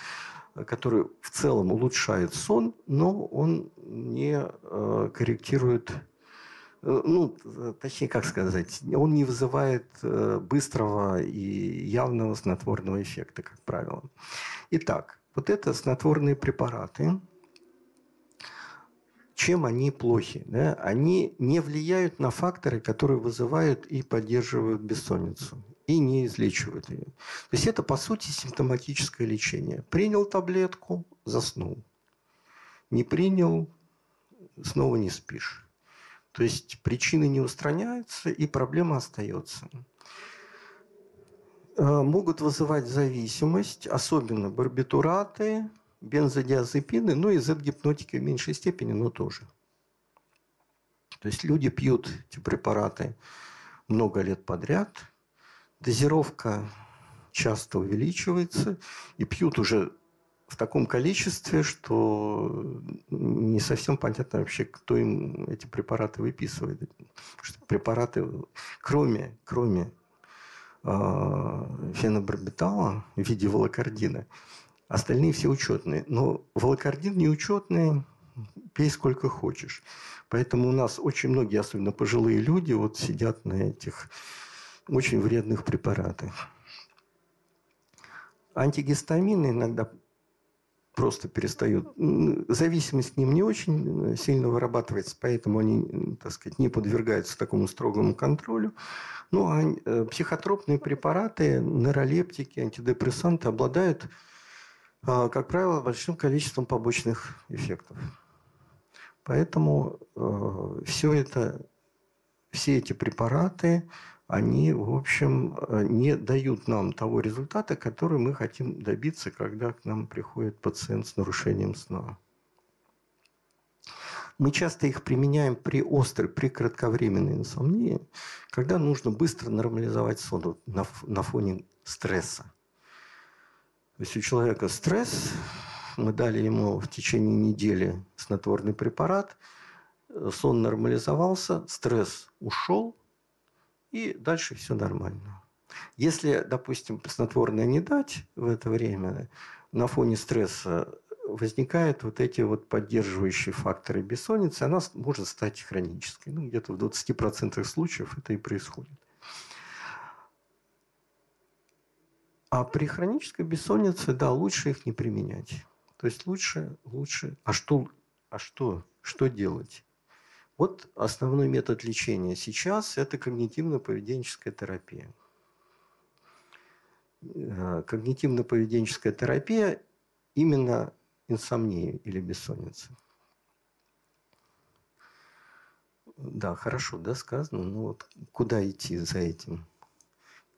который в целом улучшает сон, но он не э, корректирует Э, ну, точнее, как сказать, он не вызывает э, быстрого и явного снотворного эффекта, как правило. Итак, вот это снотворные препараты. Чем они плохи? Да? Они не влияют на факторы, которые вызывают и поддерживают бессонницу и не излечивают ее. То есть это, по сути, симптоматическое лечение. Принял таблетку, заснул. Не принял, снова не спишь. То есть причины не устраняются, и проблема остается. Э, могут вызывать зависимость, особенно барбитураты, бензодиазепины, ну и Z-гипнотики в меньшей степени, но тоже. То есть люди пьют эти препараты много лет подряд, дозировка часто увеличивается, и пьют уже в таком количестве, что не совсем понятно вообще, кто им эти препараты выписывает. что препараты, кроме, кроме фенобарбитала в виде волокардина, остальные все учетные. Но волокардин не учетный, пей сколько хочешь. Поэтому у нас очень многие, особенно пожилые люди, вот сидят на этих очень вредных препаратах. Антигистамины иногда просто перестают. Зависимость к ним не очень сильно вырабатывается, поэтому они, так сказать, не подвергаются такому строгому контролю. Ну, а э, психотропные препараты, нейролептики, антидепрессанты обладают, а, как правило, большим количеством побочных эффектов. Поэтому э, все это, все эти препараты, они, в общем, э, не дают нам того результата, который мы хотим добиться, когда к нам приходит пациент с нарушением сна. Мы часто их применяем при острой, при кратковременной инсомнии, когда нужно быстро нормализовать сон на, фоне стресса. То есть у человека стресс, мы дали ему в течение недели снотворный препарат, сон нормализовался, стресс ушел, и дальше все нормально. Если, допустим, снотворное не дать в это время, на фоне стресса возникают вот эти вот поддерживающие факторы бессонницы, она может стать хронической. Ну, где-то в 20% случаев это и происходит. А при хронической бессоннице, да, лучше их не применять. То есть лучше, лучше. А что, а что, что делать? Вот основной метод лечения сейчас – это когнитивно-поведенческая терапия. Э, когнитивно-поведенческая терапия именно инсомнии или бессонницы. Да, хорошо, да, сказано. Ну вот куда идти за этим?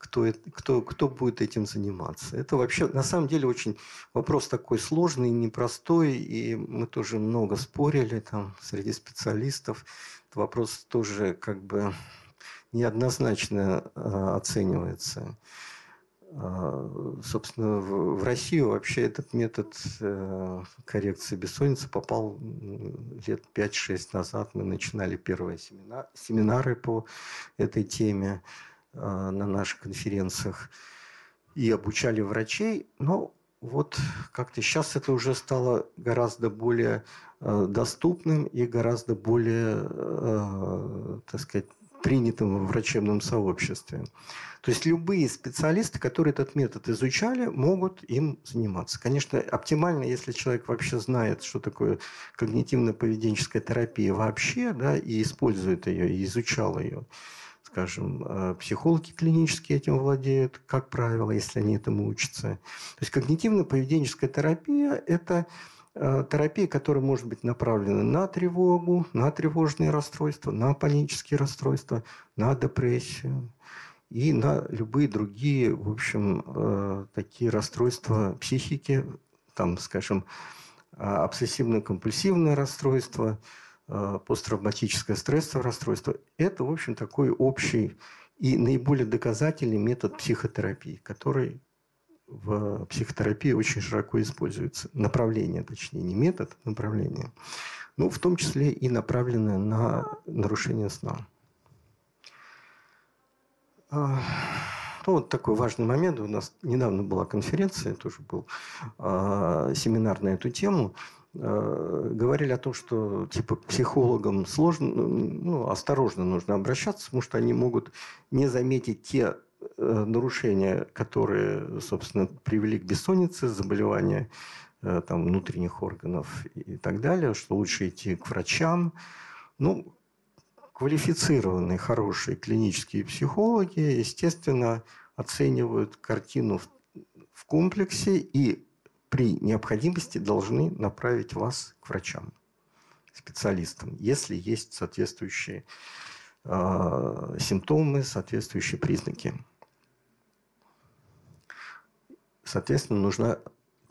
Кто, кто, кто будет этим заниматься. Это вообще, на самом деле, очень вопрос такой сложный, непростой, и мы тоже много спорили там среди специалистов. Этот вопрос тоже как бы неоднозначно э, оценивается. Э, собственно, в, в Россию вообще этот метод э, коррекции бессонницы попал лет 5-6 назад. Мы начинали первые семинар, семинары по этой теме. А, на наших конференциях и обучали врачей, но вот как-то сейчас это уже стало гораздо более а, доступным и гораздо более, а, так сказать, принятым в врачебном сообществе. То есть любые специалисты, которые этот метод изучали, могут им заниматься. Конечно, оптимально, если человек вообще знает, что такое когнитивно-поведенческая терапия вообще, да, и использует ее, и изучал ее скажем, э, психологи клинические этим владеют, как правило, если они этому учатся. То есть когнитивно-поведенческая терапия – это э, терапия, которая может быть направлена на тревогу, на тревожные расстройства, на панические расстройства, на депрессию и на любые другие, в общем, э, такие расстройства психики, там, скажем, обсессивно-компульсивное расстройство – посттравматическое стрессовое расстройство. Это, в общем, такой общий и наиболее доказательный метод психотерапии, который в психотерапии очень широко используется. Направление, точнее, не метод, а направление. Ну, в том числе и направленное на нарушение сна. А, ну, вот такой важный момент. У нас недавно была конференция, тоже был э, семинар на эту тему. Э, говорили о том, что типа психологам сложно, ну, осторожно нужно обращаться, потому что они могут не заметить те э, нарушения, которые, собственно, привели к бессоннице, заболевания э, там, внутренних органов и так далее, что лучше идти к врачам. Ну, квалифицированные, хорошие клинические психологи, естественно, оценивают картину в, в комплексе и при необходимости должны направить вас к врачам, специалистам, если есть соответствующие э, симптомы, соответствующие признаки. Соответственно, нужна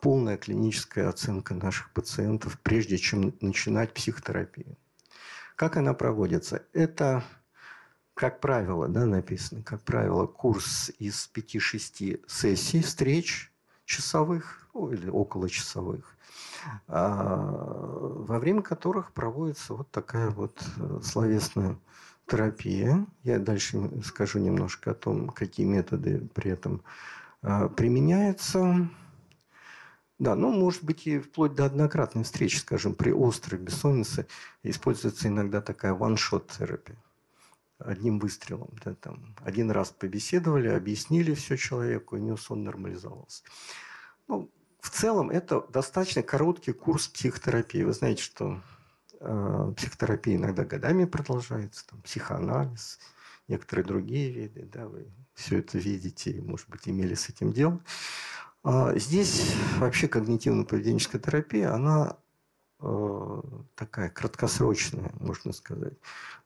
полная клиническая оценка наших пациентов, прежде чем начинать психотерапию. Как она проводится? Это, как правило, да, написано, как правило, курс из 5-6 сессий, встреч часовых, ну, или околочасовых, а, во время которых проводится вот такая вот э, словесная терапия. Я дальше скажу немножко о том, какие методы при этом а, применяются. Да, ну, может быть, и вплоть до однократной встречи, скажем, при острой бессоннице используется иногда такая one-shot терапия одним выстрелом. Да, там, один раз побеседовали, объяснили все человеку, и у него сон нормализовался. Ну, в целом это достаточно короткий курс психотерапии. Вы знаете, что э, психотерапия иногда годами продолжается, там, психоанализ, некоторые другие виды, да, вы все это видите и, может быть, имели с этим дело. А здесь вообще когнитивно-поведенческая терапия, она такая краткосрочная, можно сказать.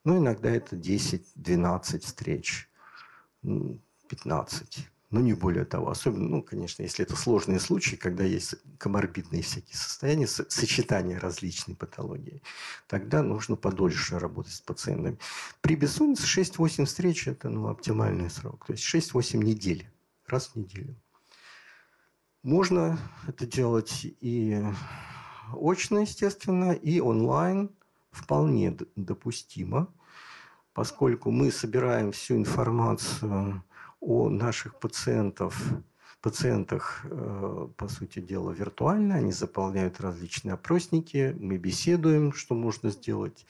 Но иногда это 10-12 встреч, 15 но не более того. Особенно, ну, конечно, если это сложные случаи, когда есть коморбидные всякие состояния, сочетание различной патологии, тогда нужно подольше работать с пациентами. При бессоннице 6-8 встреч – это ну, оптимальный срок. То есть 6-8 недель, раз в неделю. Можно это делать и очно, естественно, и онлайн вполне допустимо, поскольку мы собираем всю информацию о наших пациентов, пациентах, э, по сути дела, виртуально. Они заполняют различные опросники, мы беседуем, что можно сделать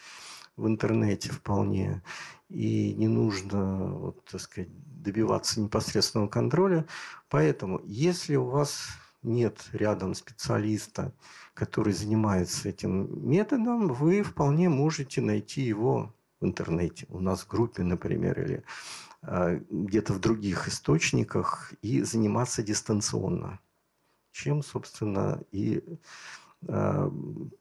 в интернете вполне. И не нужно, вот, так сказать, добиваться непосредственного контроля. Поэтому, если у вас нет рядом специалиста, который занимается этим методом, вы вполне можете найти его в интернете. У нас в группе, например, или Э, где-то в других источниках и заниматься дистанционно. Чем, собственно, и э,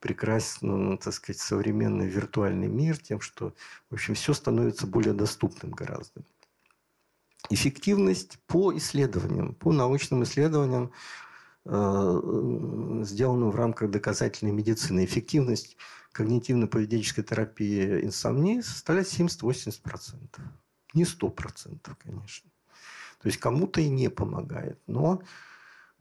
прекрасен, так сказать, современный виртуальный мир тем, что, в общем, все становится более доступным гораздо. Эффективность по исследованиям, по научным исследованиям, э, сделанным в рамках доказательной медицины, эффективность когнитивно-поведенческой терапии инсомнии составляет 70-80%. Не сто процентов, конечно. То есть кому-то и не помогает, но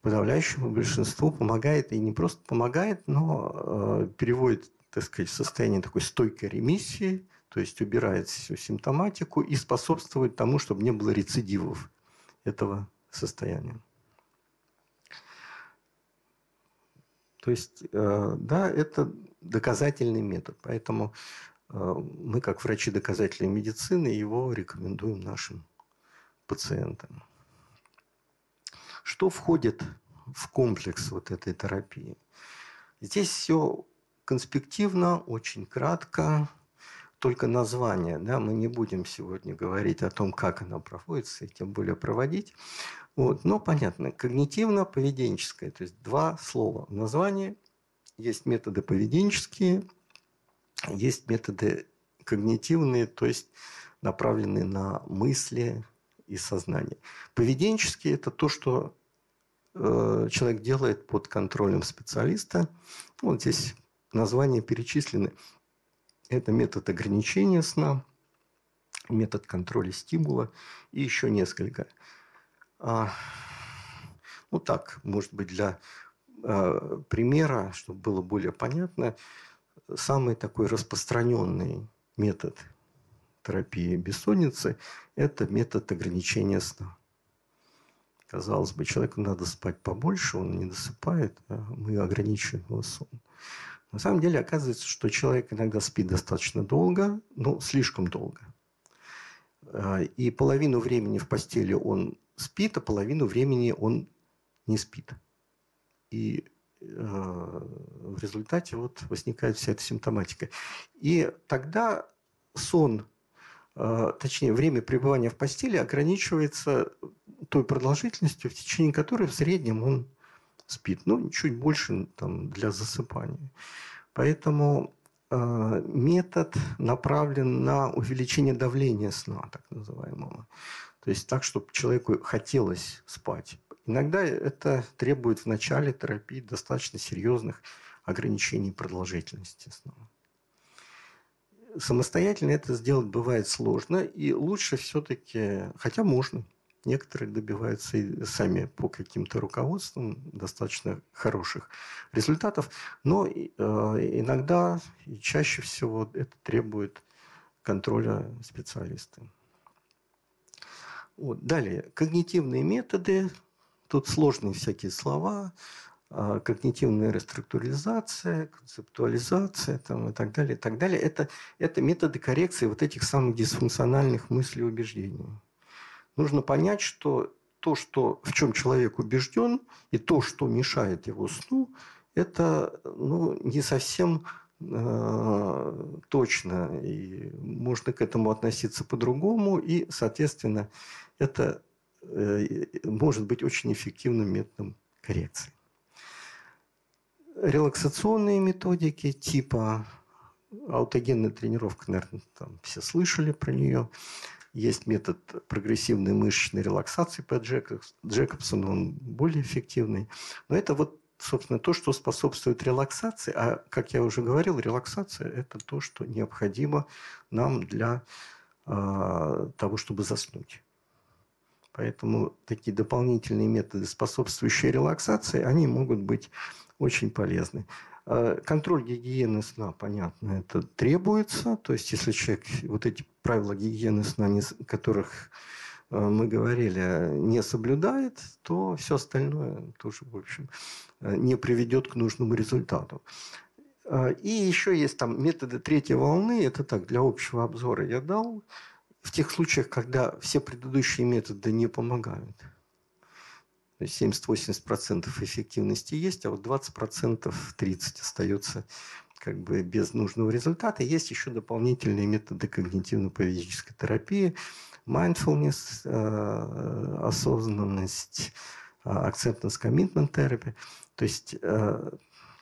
подавляющему большинству помогает и не просто помогает, но э, переводит, так сказать, в состояние такой стойкой ремиссии, то есть убирает всю симптоматику и способствует тому, чтобы не было рецидивов этого состояния. То есть, э, да, это доказательный метод. Поэтому а, мы, как врачи доказательной медицины, его рекомендуем нашим пациентам. Что входит в комплекс вот этой терапии? Здесь все конспективно, очень кратко, только название. Да, мы не будем сегодня говорить о том, как она проводится, и тем более проводить. Вот, но понятно, когнитивно-поведенческое, то есть два слова в названии. Есть методы поведенческие – есть методы когнитивные, то есть направленные на мысли и сознание. Поведенческие – это то, что э, человек делает под контролем специалиста. Вот здесь названия перечислены. Это метод ограничения сна, метод контроля стимула и еще несколько. А, ну так, может быть, для э, примера, чтобы было более понятно, самый такой распространенный метод терапии бессонницы – это метод ограничения сна. Казалось бы, человеку надо спать побольше, он не досыпает, а мы ограничиваем его сон. На самом деле оказывается, что человек иногда спит достаточно долго, но слишком долго. А, и половину времени в постели он спит, а половину времени он не спит. И Э, в результате вот возникает вся эта симптоматика. И тогда сон, э, точнее, время пребывания в постели ограничивается той продолжительностью, в течение которой в среднем он спит. Ну, чуть больше там, для засыпания. Поэтому э, метод направлен на увеличение давления сна, так называемого. То есть так, чтобы человеку хотелось спать. Иногда это требует в начале терапии достаточно серьезных ограничений продолжительности сна. Самостоятельно это сделать бывает сложно, и лучше все-таки, хотя можно, некоторые добиваются и сами по каким-то руководствам достаточно хороших результатов, но э, иногда и чаще всего это требует контроля специалиста. Вот. Далее, когнитивные методы, Тут сложные всякие слова, а, когнитивная реструктуризация, концептуализация там, и так далее, и так далее. Это, это методы коррекции вот этих самых дисфункциональных мыслей и убеждений. Нужно понять, что то, что, в чем человек убежден, и то, что мешает его сну, это ну, не совсем э, точно. И можно к этому относиться по-другому. И, соответственно, это э, может быть очень эффективным методом коррекции. Релаксационные методики типа аутогенная тренировка, наверное, там все слышали про нее. Есть метод прогрессивной мышечной релаксации по Джекобсону, он более эффективный. Но это вот, собственно, то, что способствует релаксации. А, как я уже говорил, релаксация – это то, что необходимо нам для э, того, чтобы заснуть. Поэтому такие дополнительные методы, способствующие релаксации, они могут быть очень полезны. Э, контроль гигиены сна, понятно, это требуется. То есть, если человек вот эти правила гигиены сна, которых э, мы говорили, не соблюдает, то все остальное тоже, в общем, э, не приведет к нужному результату. И еще есть там методы третьей волны. Это так, для общего обзора я дал. В тех случаях, когда все предыдущие методы не помогают. Есть 70-80% эффективности есть, а вот 20%, 30% остается как бы без нужного результата. Есть еще дополнительные методы когнитивно-поведенческой терапии, mindfulness, э, осознанность, э, acceptance commitment therapy. То есть э,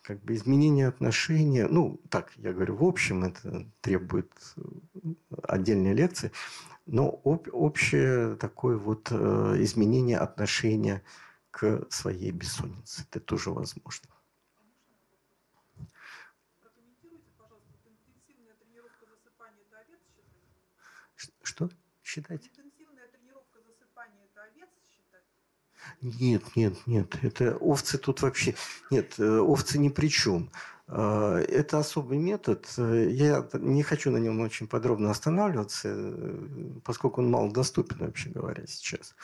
как бы изменение отношения, ну, так, я говорю, в общем, это требует отдельной лекции, но об, общее такое вот изменение отношения к своей бессоннице. Это тоже возможно. Что? Считать? Интенсивная тренировка засыпания – это овец считать? Нет, нет, нет. Это овцы тут вообще... Нет, э, овцы ни при чем. Э, это особый метод. Я не хочу на нем очень подробно останавливаться, э, поскольку он мало доступен, вообще говоря, сейчас.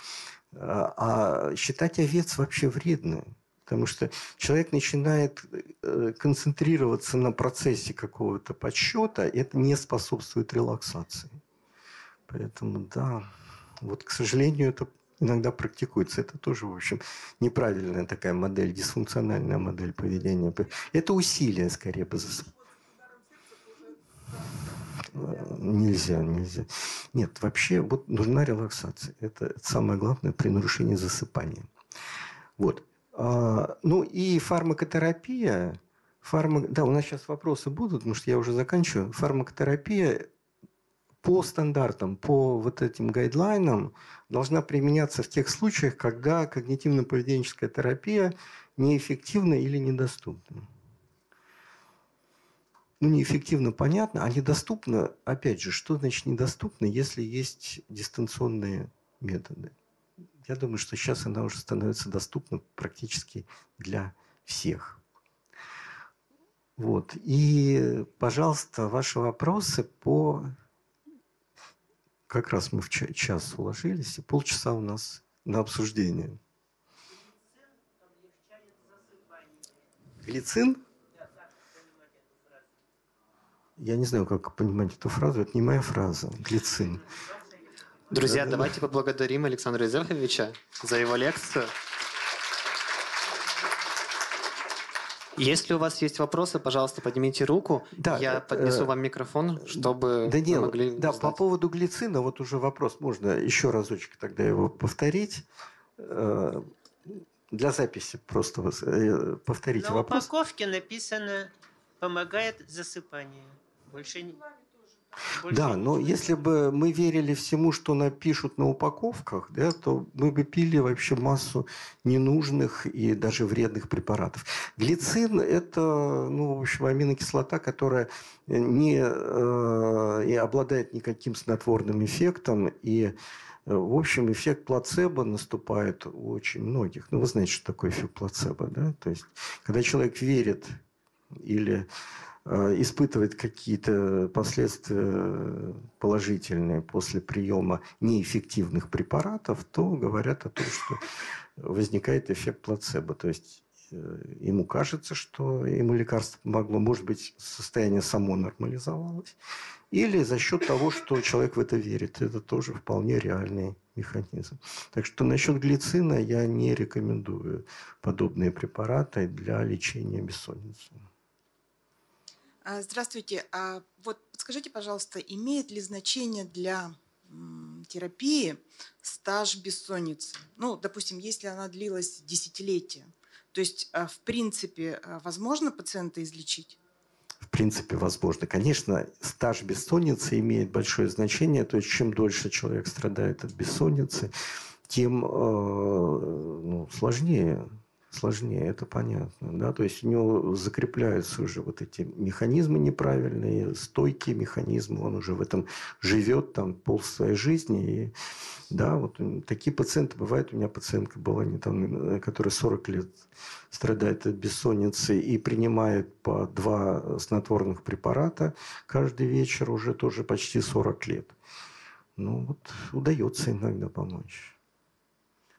А считать овец вообще вредно. Потому что человек начинает э, концентрироваться на процессе какого-то подсчета, и это не способствует релаксации. Поэтому, да, вот, к сожалению, это иногда практикуется. Это тоже, в общем, неправильная такая модель, дисфункциональная модель поведения. Это усилие, скорее, Нельзя, нельзя. Нет, вообще вот нужна релаксация. Это самое главное при нарушении засыпания. Вот. А, ну и фармакотерапия. Фарма... Да, у нас сейчас вопросы будут, потому что я уже заканчиваю. Фармакотерапия по стандартам, по вот этим гайдлайнам должна применяться в тех случаях, когда когнитивно-поведенческая терапия неэффективна или недоступна ну, неэффективно, понятно, а недоступно, опять же, что значит недоступно, если есть дистанционные методы? Я думаю, что сейчас она уже становится доступна практически для всех. Вот. И, пожалуйста, ваши вопросы по... Как раз мы в час уложились, и полчаса у нас на обсуждение. Глицин? Я не знаю, как понимать эту фразу. Это не моя фраза. Глицин. Друзья, да, давайте да. поблагодарим Александра Изерховича за его лекцию. Если у вас есть вопросы, пожалуйста, поднимите руку. Да, Я э, поднесу вам микрофон, чтобы Даниил, вы могли Да, задать. по поводу глицина, вот уже вопрос, можно еще разочек тогда его повторить. Э, для записи просто э, повторите На вопрос. На упаковке написано «помогает засыпанию». Больше не... Больше да, но если бы мы верили всему, что напишут на упаковках, да, то мы бы пили вообще массу ненужных и даже вредных препаратов. Глицин – это, ну, в общем, аминокислота, которая не э, и обладает никаким снотворным эффектом, и, э, в общем, эффект плацебо наступает у очень многих. Ну, вы знаете, что такое эффект плацебо, да? То есть, когда человек верит или испытывает какие-то последствия положительные после приема неэффективных препаратов, то говорят о том, что возникает эффект плацебо. То есть э, ему кажется, что ему лекарство помогло, может быть, состояние само нормализовалось, или за счет того, что человек в это верит. Это тоже вполне реальный механизм. Так что насчет глицина я не рекомендую подобные препараты для лечения бессонницы. А, здравствуйте. А вот подскажите, пожалуйста, имеет ли значение для терапии стаж бессонницы? Ну, допустим, если она длилась десятилетия. То есть, а, в принципе, возможно пациента излечить? в принципе, возможно. Конечно, стаж бессонницы имеет большое значение. То есть, чем дольше человек страдает от бессонницы, тем ну, сложнее сложнее, это понятно. Да? То есть у него закрепляются уже вот эти механизмы неправильные, стойкие механизмы, он уже в этом живет там пол своей жизни. И, да, вот такие пациенты бывают. У меня пациентка была не там, которая 40 лет страдает от бессонницы и принимает по два снотворных препарата каждый вечер уже тоже почти 40 лет. Ну вот удается иногда помочь.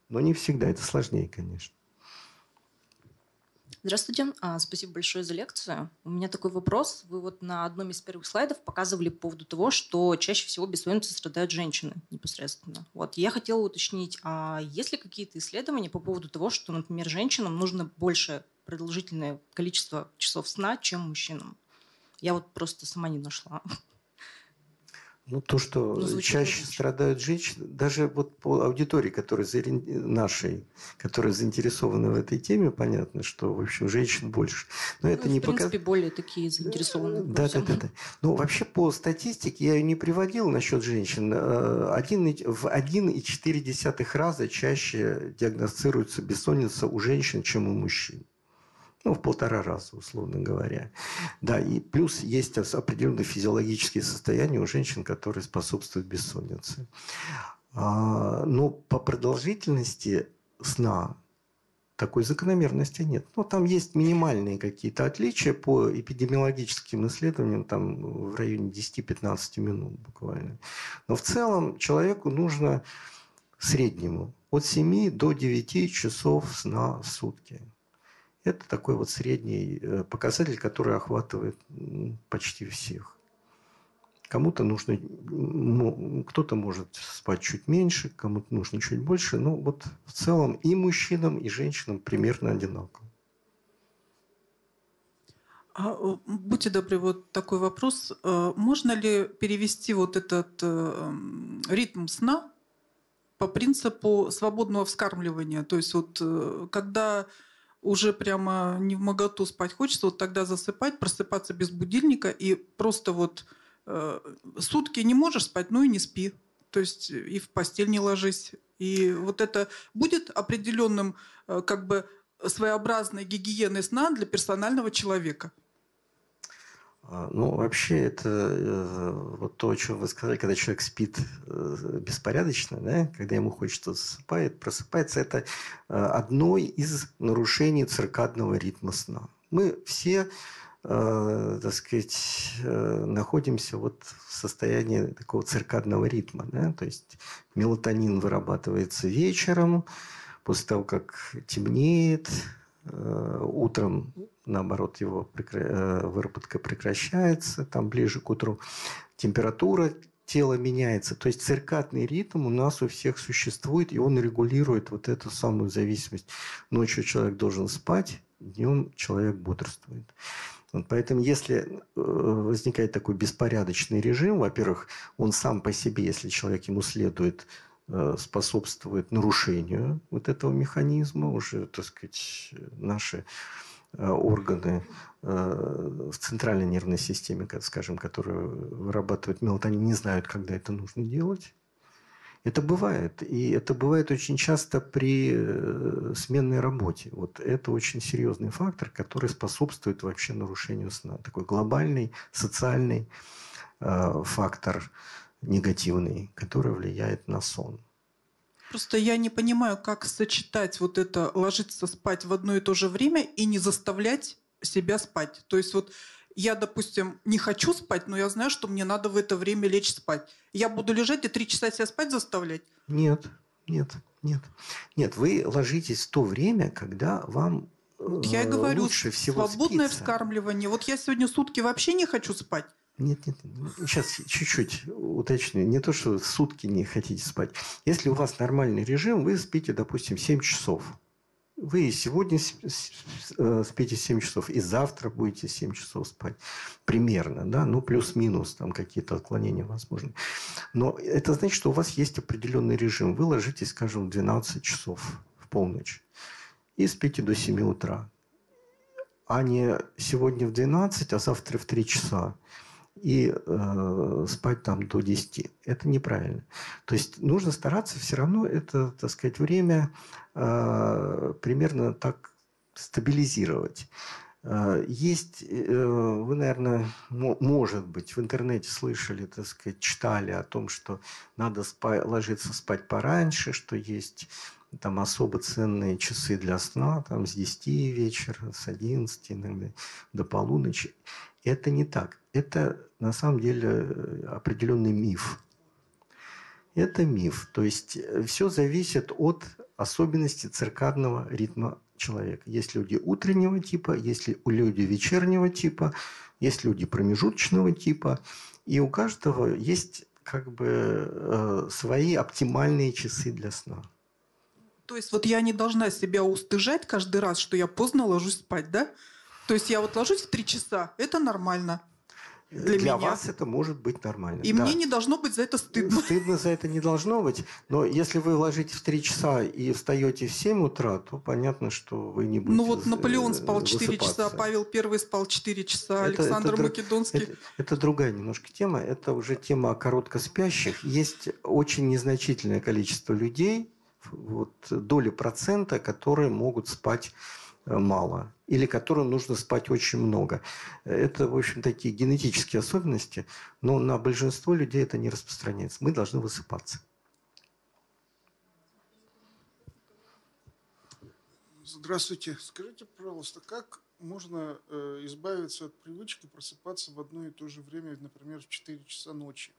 Но не всегда, это сложнее, конечно. Здравствуйте, а, спасибо большое за лекцию. У меня такой вопрос. Вы вот на одном из первых слайдов показывали по поводу того, что чаще всего бессонницей страдают женщины непосредственно. Вот я хотела уточнить, а есть ли какие-то исследования по поводу того, что, например, женщинам нужно больше продолжительное количество часов сна, чем мужчинам? Я вот просто сама не нашла. Ну, то, что ну, чаще логично. страдают женщины, даже вот по аудитории, которая нашей, которая заинтересована в этой теме, понятно, что, в общем, женщин больше. Но ну, это не в принципе, показ... более такие заинтересованные. Да, да, да, да. Ну, вообще, по статистике, я ее не приводил насчет женщин. Э, один, в 1,4 раза чаще диагностируется бессонница у женщин, чем у мужчин. Ну, в полтора раза, условно говоря. Да, и плюс есть определенные физиологические состояния у женщин, которые способствуют бессоннице. А, но по продолжительности сна такой закономерности нет. Но там есть минимальные какие-то отличия по эпидемиологическим исследованиям, там в районе 10-15 минут буквально. Но в целом человеку нужно среднему от 7 до 9 часов сна в сутки. Это такой вот средний э, показатель, который охватывает почти всех. Кому-то нужно, кто-то может спать чуть меньше, кому-то нужно чуть больше. Но вот в целом и мужчинам, и женщинам примерно одинаково. А, будьте добры, вот такой вопрос. Э, можно ли перевести вот этот э, ритм сна по принципу свободного вскармливания? То есть вот когда уже прямо не в моготу спать хочется, вот тогда засыпать, просыпаться без будильника и просто вот э, сутки не можешь спать, ну и не спи. То есть и в постель не ложись. И вот это будет определенным э, как бы своеобразной гигиеной сна для персонального человека. А, ну, вообще, это э, вот то, о чем вы сказали, когда человек спит э, беспорядочно, да, когда ему хочется засыпает, просыпается, это э, одно из нарушений циркадного ритма сна. Мы все, так сказать, находимся вот в состоянии такого циркадного ритма. Да? То есть мелатонин вырабатывается вечером, после того, как темнеет, утром наоборот, его прекра... выработка прекращается, там ближе к утру температура тела меняется. То есть циркадный ритм у нас у всех существует, и он регулирует вот эту самую зависимость. Ночью человек должен спать, днем человек бодрствует. Вот поэтому если э, возникает такой беспорядочный режим, во-первых, он сам по себе, если человек ему следует, э, способствует нарушению вот этого механизма, уже, так сказать, наши Э, органы э, в центральной нервной системе, скажем, которые вырабатывают мелатонин, не знают, когда это нужно делать. Это бывает. И это бывает очень часто при э, сменной работе. Вот это очень серьезный фактор, который способствует вообще нарушению сна. Такой глобальный социальный фактор негативный, который влияет на сон. Просто я не понимаю, как сочетать вот это ложиться спать в одно и то же время и не заставлять себя спать. То есть вот я, допустим, не хочу спать, но я знаю, что мне надо в это время лечь спать. Я буду лежать и три часа себя спать заставлять? Нет, нет, нет. Нет, вы ложитесь в то время, когда вам Вот я и говорю, лучше всего свободное спится. вскармливание. Вот я сегодня сутки вообще не хочу спать. Нет, нет, сейчас чуть-чуть уточню. Не то, что сутки не хотите спать. Если у вас нормальный режим, вы спите, допустим, 7 часов. Вы сегодня э, спите 7 часов, и завтра будете 7 часов спать. Примерно, да, ну, плюс-минус, там какие-то отклонения возможны. Но это значит, что у вас есть определенный режим. Вы ложитесь, скажем, в 12 часов в полночь и спите до 7 утра. А не сегодня в 12, а завтра в 3 часа и э, спать там до 10. Это неправильно. То есть нужно стараться все равно это, так сказать, время э, примерно так стабилизировать. Э, есть, э, вы, наверное, может быть, в интернете слышали, так сказать, читали о том, что надо спа- ложиться спать пораньше, что есть там особо ценные часы для сна, там с 10 вечера, с 11 иногда до полуночи. Это не так. Это на самом деле э, определенный миф. Это миф. То есть э, все зависит от особенностей циркадного ритма человека. Есть люди утреннего типа, есть люди вечернего типа, есть люди промежуточного типа. И у каждого есть как бы э, свои оптимальные часы для сна. То есть вот я не должна себя устыжать каждый раз, что я поздно ложусь спать, да? То есть я вот ложусь в три часа, это нормально. Для, для меня. вас это может быть нормально. И да. мне не должно быть за это стыдно. Стыдно за это не должно быть. Но если вы ложитесь в 3 часа и встаете в 7 утра, то понятно, что вы не будете Ну вот Наполеон спал 4 часа, Павел I спал 4 часа, это, Александр это, Македонский. Это, это другая немножко тема. Это уже тема о короткоспящих. Есть очень незначительное количество людей, вот, доли процента, которые могут спать Э, мало или которым нужно спать очень много. Это, в общем, такие генетические особенности, но на большинство людей это не распространяется. Мы должны высыпаться. Здравствуйте. Скажите, пожалуйста, как можно э, избавиться от привычки просыпаться в одно и то же время, например, в 4 часа ночи?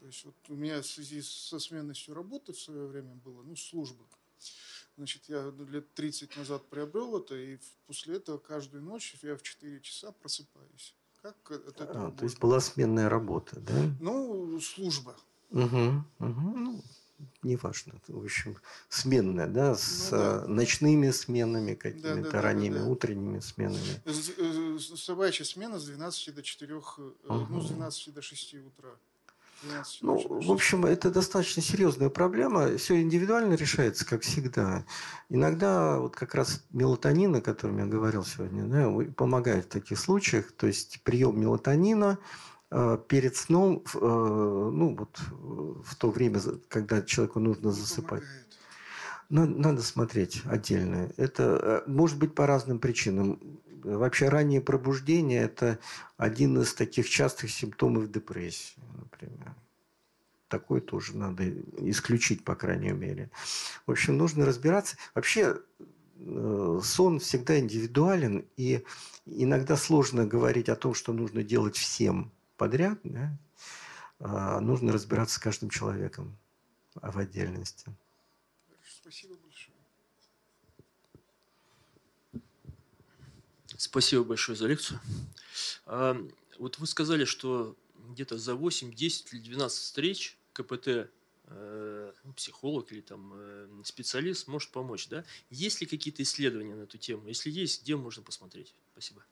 То есть вот у меня в связи со сменностью работы в свое время было, ну, службы, Значит, я лет 30 назад приобрел это, и после этого каждую ночь я в 4 часа просыпаюсь. Как этого а, то есть была сменная работа, да? Ну, служба. Угу, угу. Ну, неважно. В общем, сменная, да, с ну, да. ночными сменами какими-то, да, да, ранними да, да. утренними сменами. Э, собачья смена с 12 до 4, угу. ну, с 12 до 6 утра. Ну, в общем, это достаточно серьезная проблема. Все индивидуально решается, как всегда. Иногда вот как раз мелатонин, о котором я говорил сегодня, да, помогает в таких случаях. То есть прием мелатонина э, перед сном, э, ну вот в то время, когда человеку нужно засыпать. Надо, надо смотреть отдельно. Это э, может быть по разным причинам. Вообще раннее пробуждение – это один из таких частых симптомов депрессии, например. Такой тоже надо исключить, по крайней мере. В общем, нужно разбираться. Вообще, э, сон всегда индивидуален, и иногда сложно говорить о том, что нужно делать всем подряд. Да? А нужно разбираться с каждым человеком в отдельности. Спасибо большое. Спасибо большое за лекцию. А, вот вы сказали, что где-то за 8, 10 или 12 встреч КПТ э, психолог или там э, специалист может помочь, да? Есть ли какие-то исследования на эту тему? Если есть, где можно посмотреть? Спасибо.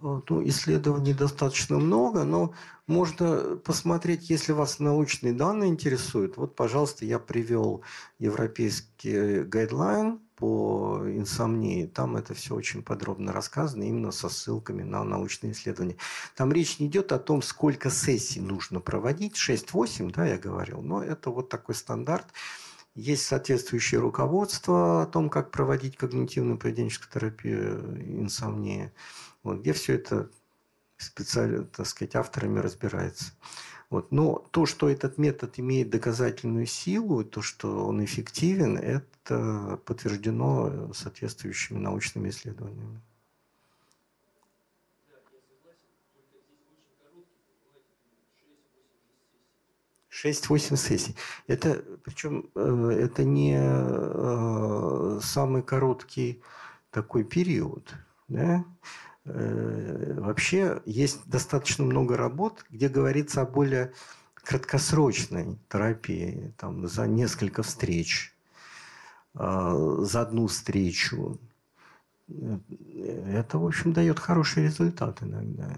Ну, исследований достаточно много, но можно посмотреть, если вас научные данные интересуют. Вот, пожалуйста, я привел европейский гайдлайн по инсомнии. Там это все очень подробно рассказано, именно со ссылками на научные исследования. Там речь не идет о том, сколько сессий нужно проводить. 6-8, да, я говорил. Но это вот такой стандарт. Есть соответствующее руководство о том, как проводить когнитивно-поведенческую терапию инсомнии, вот, где все это специально, так сказать, авторами разбирается. Вот. Но то, что этот метод имеет доказательную силу, то, что он эффективен, это подтверждено соответствующими научными исследованиями. 6-8 сессий. Это, причем, э, это не э, самый короткий такой период. Да? Э, вообще есть достаточно много работ, где говорится о более краткосрочной терапии, там, за несколько встреч, за одну встречу. Это, в общем, дает хороший результат иногда.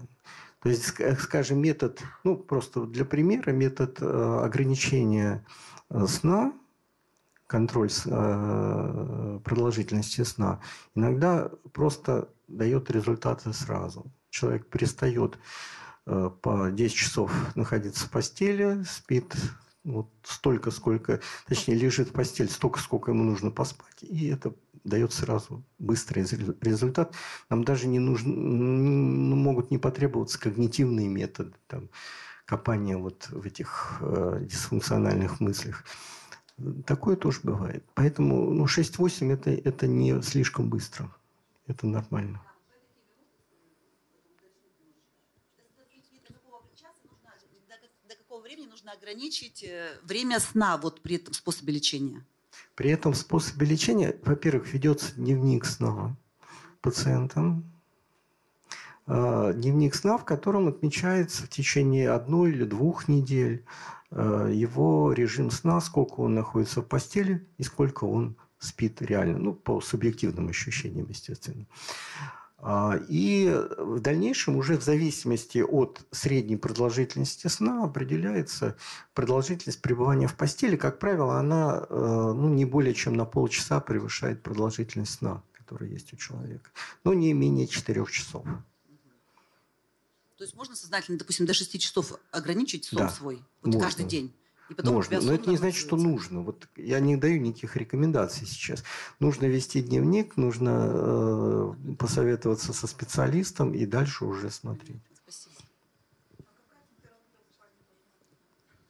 То есть, скажем, метод, ну, просто для примера, метод э, ограничения э, сна, контроль э, продолжительности сна, иногда просто дает результаты сразу. Человек перестает по 10 часов находиться в постели, спит вот столько, сколько, точнее, лежит в постели столько, сколько ему нужно поспать, и это дает сразу быстрый результат. Нам даже не нужно, ну, могут не потребоваться когнитивные методы, там, копания вот в этих э, дисфункциональных мыслях. Такое тоже бывает. Поэтому ну, 6-8 это, это не слишком быстро. Это нормально. До какого времени нужно ограничить э, время сна вот при этом способе лечения? При этом способе лечения, во-первых, ведется дневник сна пациентам, а, дневник сна, в котором отмечается в течение одной или двух недель его режим сна, сколько он находится в постели и сколько он спит реально, ну, по субъективным ощущениям, естественно. А, и в дальнейшем уже в зависимости от средней продолжительности сна определяется продолжительность пребывания в постели. Как правило, она э, ну, не более чем на полчаса превышает продолжительность сна, которая есть у человека. Но не менее 4 часов. То есть можно сознательно, допустим, до 6 часов ограничить сон да, свой вот можно. каждый день? И потом Можно, но это не значит, что нужно. Вот я не даю никаких рекомендаций сейчас. Нужно вести дневник, нужно э, посоветоваться со специалистом и дальше уже смотреть. Спасибо.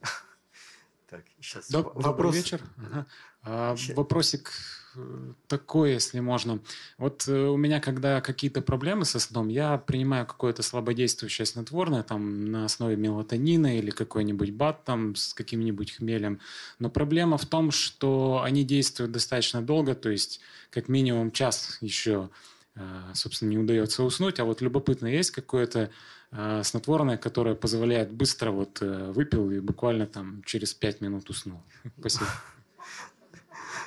Так, сейчас Доб- вопрос. Добрый вечер. Ага. А, вопросик такое, если можно. Вот э, у меня, когда какие-то проблемы со сном, я принимаю какое-то слабодействующее снотворное, там, на основе мелатонина или какой-нибудь бат там с каким-нибудь хмелем. Но проблема в том, что они действуют достаточно долго, то есть как минимум час еще, э, собственно, не удается уснуть. А вот любопытно, есть какое-то э, снотворное, которое позволяет быстро вот выпил и буквально там через пять минут уснул. Спасибо.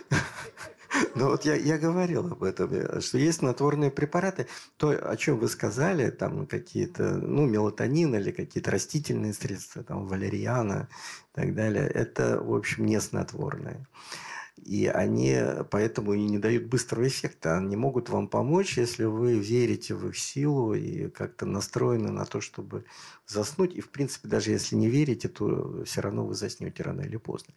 Ну вот я, я говорил об этом, э, что есть снотворные препараты. То, о чем вы сказали, там какие-то, ну, мелатонин или какие-то растительные средства, там, валериана и так далее, это, в общем, не снотворные. И они поэтому и не дают быстрого эффекта. Они могут вам помочь, если вы верите в их силу и как-то настроены на то, чтобы заснуть. И, в принципе, даже если не верите, то все равно вы заснете рано или поздно.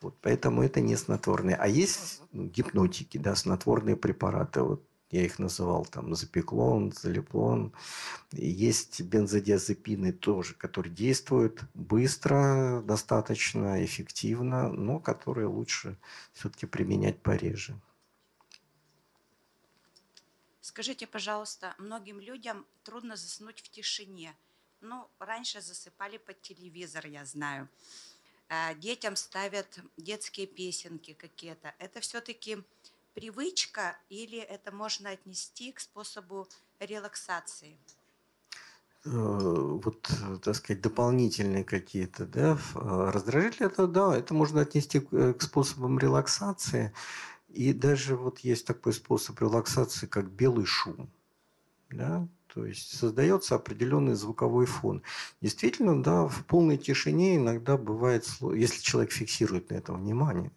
Вот, поэтому это не снотворные. А есть гипнотики, да, снотворные препараты. Вот я их называл там запеклон, залеплон. Есть бензодиазепины тоже, которые действуют быстро, достаточно эффективно, но которые лучше все-таки применять пореже. Скажите, пожалуйста, многим людям трудно заснуть в тишине. Ну, раньше засыпали под телевизор, я знаю. Э, детям ставят детские песенки какие-то. Это все-таки привычка или это можно отнести к способу релаксации? Э, вот, так сказать, дополнительные какие-то да, э, раздражители, это да, это можно отнести э, к способам релаксации. И даже вот есть такой способ релаксации, как белый шум. Да? То есть создается определенный звуковой фон. Действительно, да, в полной тишине иногда бывает, если человек фиксирует на этом внимание,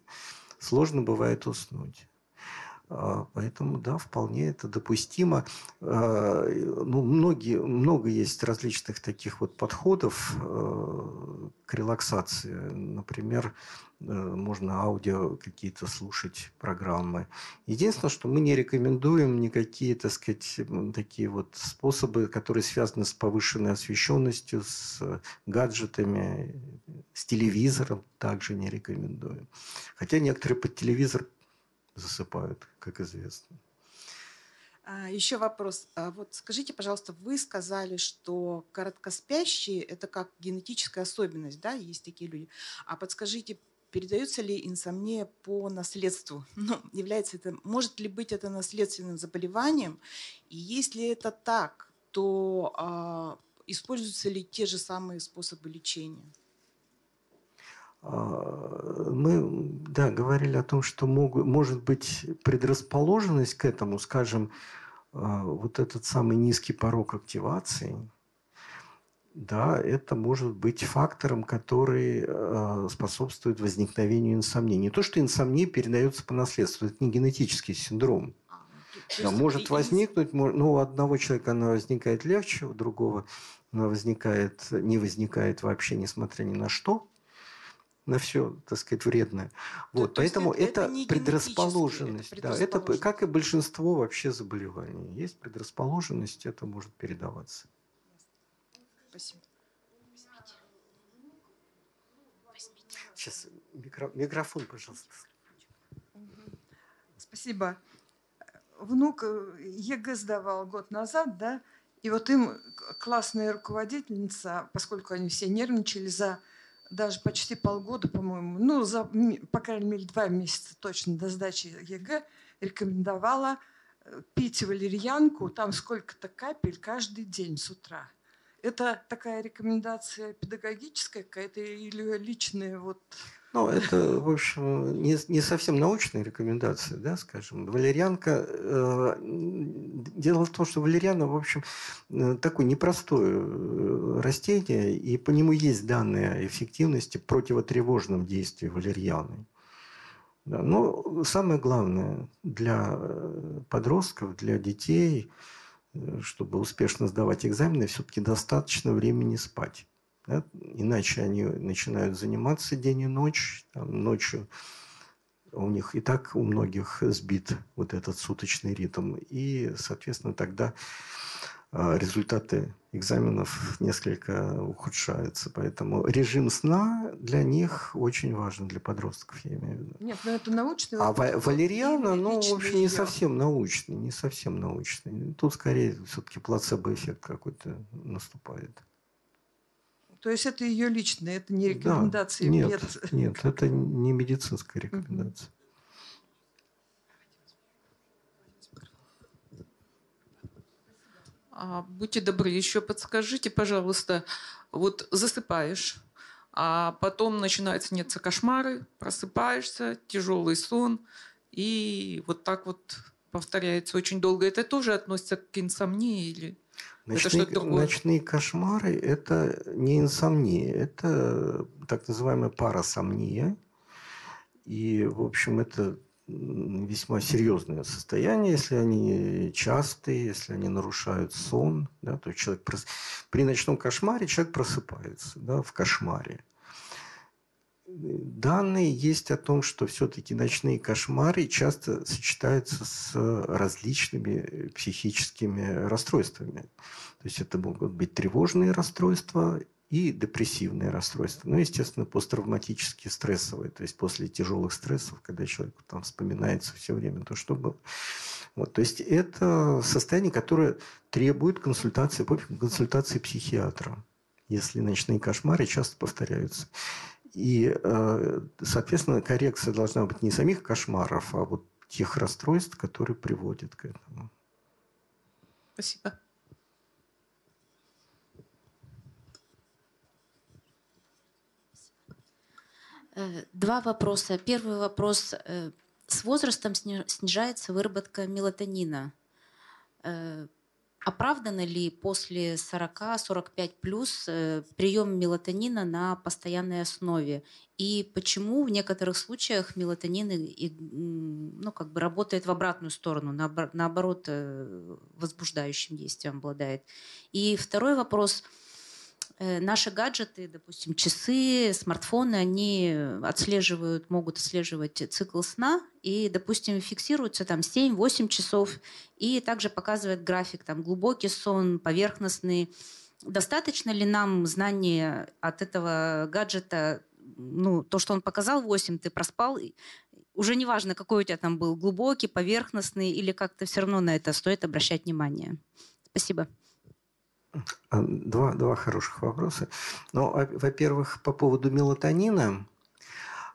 сложно бывает уснуть. А, поэтому, да, вполне это допустимо. А, ну, многие, много есть различных таких вот подходов э, к релаксации. Например, э, можно аудио какие-то слушать программы. Единственное, что мы не рекомендуем никакие, так сказать, такие вот способы, которые связаны с повышенной освещенностью, с гаджетами, с телевизором, также не рекомендуем. Хотя некоторые под телевизор засыпают, как известно. А, еще вопрос. А вот скажите, пожалуйста, вы сказали, что короткоспящие – это как генетическая особенность, да, есть такие люди. А подскажите, передается ли инсомния по наследству? Ну, является это, может ли быть это наследственным заболеванием? И если это так, то а, используются ли те же самые способы лечения? А, мы, да, говорили о том, что могут, может быть предрасположенность к этому, скажем, а, вот этот самый низкий порог активации, да, это может быть фактором, который а, способствует возникновению инсомнии. Не то, что инсомния передается по наследству, это не генетический синдром. Да, может возникнуть, ну, у одного человека она возникает легче, у другого она возникает, не возникает вообще, несмотря ни на что на все, так сказать, вредное. Вот, то поэтому это, это, это предрасположенность. Это, да, это как и большинство вообще заболеваний. Есть предрасположенность, это может передаваться. Спасибо. Сейчас микро, микрофон, пожалуйста. Спасибо. Внук э, ЕГЭ сдавал год назад, да, и вот им классная руководительница, поскольку они все нервничали за даже почти полгода, по-моему, ну, за, по крайней мере, два месяца точно до сдачи ЕГЭ рекомендовала э, пить валерьянку, там сколько-то капель каждый день с утра. Это такая рекомендация педагогическая какая-то или личная вот ну, это, в общем, не, не совсем научная рекомендация, да, скажем. Валерьянка... Э, дело в том, что валерьяна, в общем, э, такое непростое э, растение, и по нему есть данные о эффективности противотревожном действии валерьяны. Да, но самое главное для э, подростков, для детей, чтобы успешно сдавать экзамены, все-таки достаточно времени спать. Да? Иначе они начинают заниматься день и ночь. Там, ночью у них и так у многих сбит вот этот суточный ритм. И, соответственно, тогда а, результаты экзаменов несколько ухудшаются. Поэтому режим сна для них очень важен, для подростков, я имею в виду. Нет, но ну это научный А валериана, ну, в общем, не совсем научный, не совсем научный. Тут скорее все-таки плацебо-эффект какой-то наступает. То есть это ее личное, это не рекомендация да, нет, пед... Нет, это не медицинская рекомендация. А, будьте добры, еще подскажите, пожалуйста, вот засыпаешь, а потом начинают сниться кошмары, просыпаешься, тяжелый сон, и вот так вот повторяется очень долго. Это тоже относится к инсомнии или? Ночные, это ночные кошмары – это не инсомния, это так называемая парасомния. И, в общем, это весьма серьезное состояние, если они частые, если они нарушают сон. Да, то человек прос... При ночном кошмаре человек просыпается да, в кошмаре данные есть о том, что все-таки ночные кошмары часто сочетаются с различными психическими расстройствами. То есть это могут быть тревожные расстройства и депрессивные расстройства. Ну, естественно, посттравматические стрессовые, то есть после тяжелых стрессов, когда человек там вспоминается все время то, что было. Вот, то есть это состояние, которое требует консультации, консультации психиатра, если ночные кошмары часто повторяются. И, э, соответственно, коррекция должна быть не самих кошмаров, а вот тех расстройств, которые приводят к этому. Спасибо. Э, два вопроса. Первый вопрос. Э, с возрастом снижается выработка мелатонина. Оправдано ли после 40-45 плюс э, прием мелатонина на постоянной основе? И почему в некоторых случаях мелатонин ну, как бы работает в обратную сторону, наоборот, э, возбуждающим действием обладает? И второй вопрос – наши гаджеты, допустим, часы, смартфоны, они отслеживают, могут отслеживать цикл сна и, допустим, фиксируются там 7-8 часов и также показывает график, там глубокий сон, поверхностный. Достаточно ли нам знания от этого гаджета, ну, то, что он показал 8, ты проспал, уже не важно, какой у тебя там был, глубокий, поверхностный, или как-то все равно на это стоит обращать внимание. Спасибо. А, два, два хороших вопроса. Ну, во-первых, по поводу мелатонина.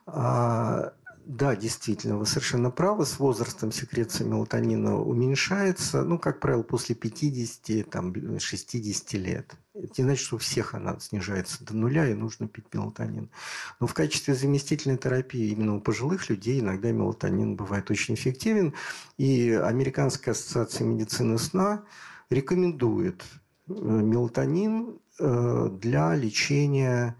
А, да, действительно, вы совершенно правы. С возрастом секреция мелатонина уменьшается, ну, как правило, после 50, там, 60 лет. Это не значит, что у всех она снижается до нуля, и нужно пить мелатонин. Но в качестве заместительной терапии именно у пожилых людей иногда мелатонин бывает очень эффективен. И Американская ассоциация медицины сна рекомендует мелатонин э, для лечения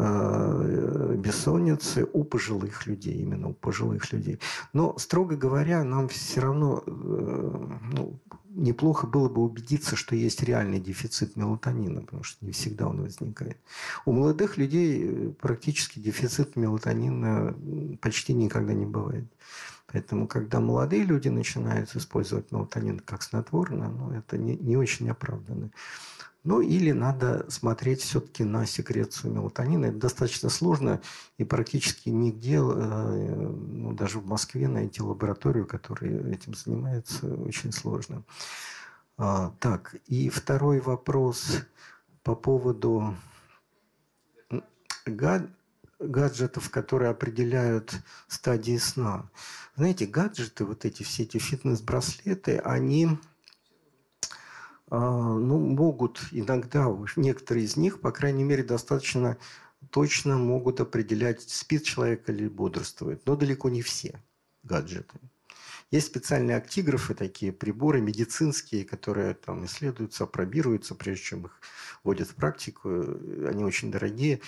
Э, бессонницы у пожилых людей, именно у пожилых людей. Но, строго говоря, нам все равно э, ну, неплохо было бы убедиться, что есть реальный дефицит мелатонина, потому что не всегда он возникает. У молодых людей э, практически дефицит мелатонина почти никогда не бывает. Поэтому, когда молодые люди начинают использовать мелатонин как снотворное, ну, это не, не очень оправданно. Ну или надо смотреть все-таки на секрецию мелатонина. Это достаточно сложно и практически нигде, э, ну, даже в Москве найти лабораторию, которая этим занимается, очень сложно. А, так, и второй вопрос по поводу гад гаджетов, которые определяют стадии сна. Знаете, гаджеты, вот эти все эти фитнес-браслеты, они а, ну, могут иногда, некоторые из них, по крайней мере, достаточно точно могут определять, спит человек или бодрствует, но далеко не все гаджеты. Есть специальные актиграфы, такие приборы медицинские, которые там исследуются, апробируются, прежде чем их вводят в практику. Они очень дорогие,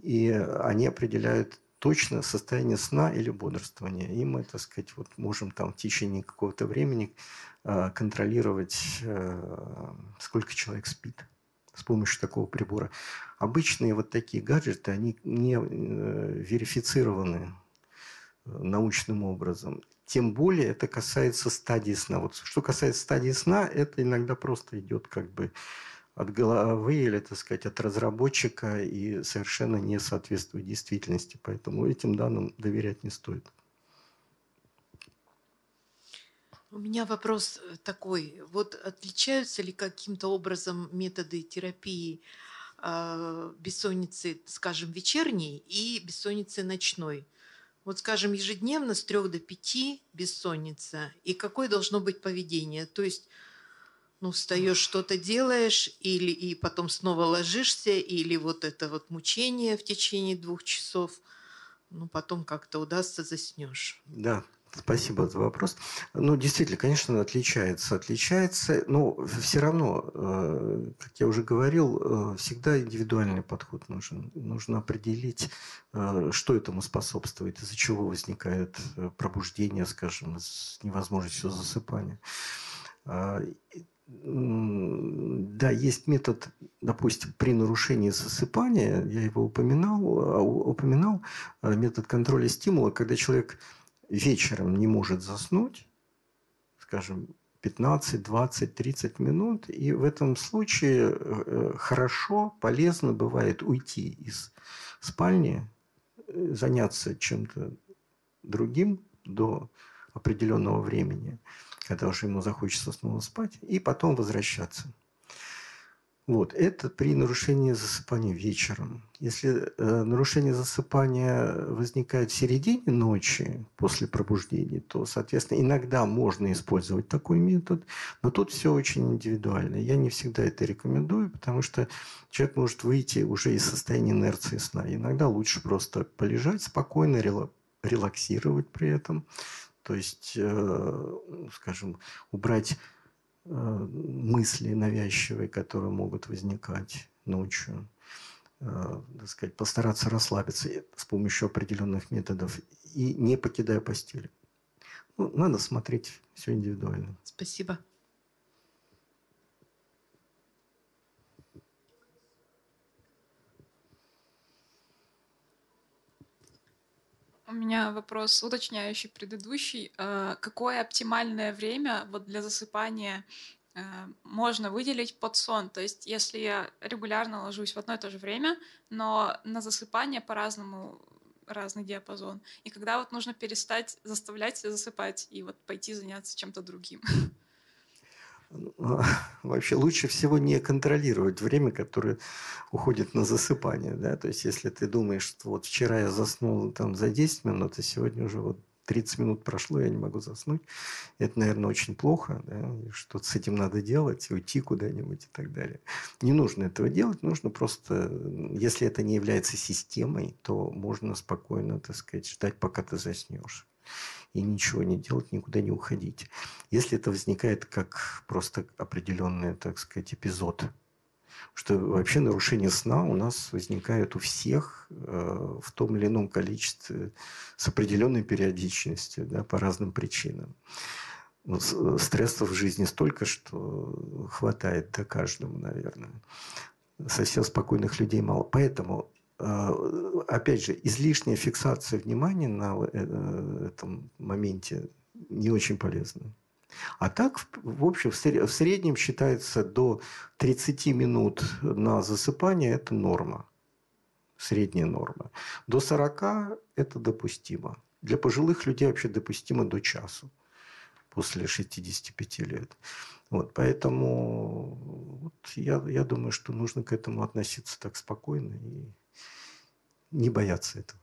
и они определяют точно состояние сна или бодрствования. И мы, так сказать, вот можем там в течение какого-то времени Э, контролировать, э, сколько человек спит с помощью такого прибора. Обычные вот такие гаджеты, они не э, верифицированы научным образом. Тем более это касается стадии сна. Вот что касается стадии сна, это иногда просто идет как бы от головы или, так сказать, от разработчика и совершенно не соответствует действительности. Поэтому этим данным доверять не стоит. У меня вопрос э, такой. Вот отличаются ли каким-то образом методы терапии э, бессонницы, скажем, вечерней и бессонницы ночной? Вот, скажем, ежедневно с 3 до 5 бессонница. И какое должно быть поведение? То есть, ну, встаешь, что-то делаешь, или и потом снова ложишься, или вот это вот мучение в течение двух часов, ну, потом как-то удастся заснешь. Да, Спасибо за вопрос. Ну, действительно, конечно, отличается. Отличается, но все равно, э, как я уже говорил, э, всегда индивидуальный подход нужен. Нужно определить, э, что этому способствует, из-за чего возникает пробуждение, скажем, с невозможностью засыпания. Да, есть метод, допустим, при нарушении засыпания, я его упоминал, а, упоминал метод контроля стимула, когда человек вечером не может заснуть, скажем, 15, 20, 30 минут, и в этом случае э, хорошо, полезно бывает уйти из спальни, э, заняться чем-то другим до определенного времени, когда уже ему захочется снова спать, и потом возвращаться. Вот, это при нарушении засыпания вечером. Если э, нарушение засыпания возникает в середине ночи после пробуждения, то, соответственно, иногда можно использовать такой метод, но тут все очень индивидуально. Я не всегда это рекомендую, потому что человек может выйти уже из состояния инерции сна. Иногда лучше просто полежать спокойно, релаксировать при этом. То есть, э, скажем, убрать Э, мысли навязчивые, которые могут возникать ночью. Э, так сказать, постараться расслабиться с помощью определенных методов и не покидая постель. Ну, надо смотреть все индивидуально. Спасибо. У меня вопрос уточняющий предыдущий. Э, какое оптимальное время вот для засыпания э, можно выделить под сон? То есть если я регулярно ложусь в одно и то же время, но на засыпание по-разному разный диапазон, и когда вот нужно перестать заставлять себя засыпать и вот пойти заняться чем-то другим. Вообще лучше всего не контролировать время, которое уходит на засыпание. Да? То есть, если ты думаешь, что вот вчера я заснул там за 10 минут, а сегодня уже вот 30 минут прошло, я не могу заснуть. Это, наверное, очень плохо. Да? Что-то с этим надо делать, уйти куда-нибудь и так далее. Не нужно этого делать, нужно просто, если это не является системой, то можно спокойно, так сказать, ждать, пока ты заснешь и ничего не делать, никуда не уходить. Если это возникает как просто определенный, так сказать, эпизод, что вообще нарушение сна у нас возникает у всех э, в том или ином количестве с определенной периодичностью, да, по разным причинам. Ну, стрессов в жизни столько, что хватает до каждому, наверное. Совсем спокойных людей мало. Поэтому опять же, излишняя фиксация внимания на э, этом моменте не очень полезна. А так, в общем, в среднем считается до 30 минут на засыпание – это норма. Средняя норма. До 40 – это допустимо. Для пожилых людей вообще допустимо до часу после 65 лет. Вот, поэтому вот я, я думаю, что нужно к этому относиться так спокойно и не бояться этого.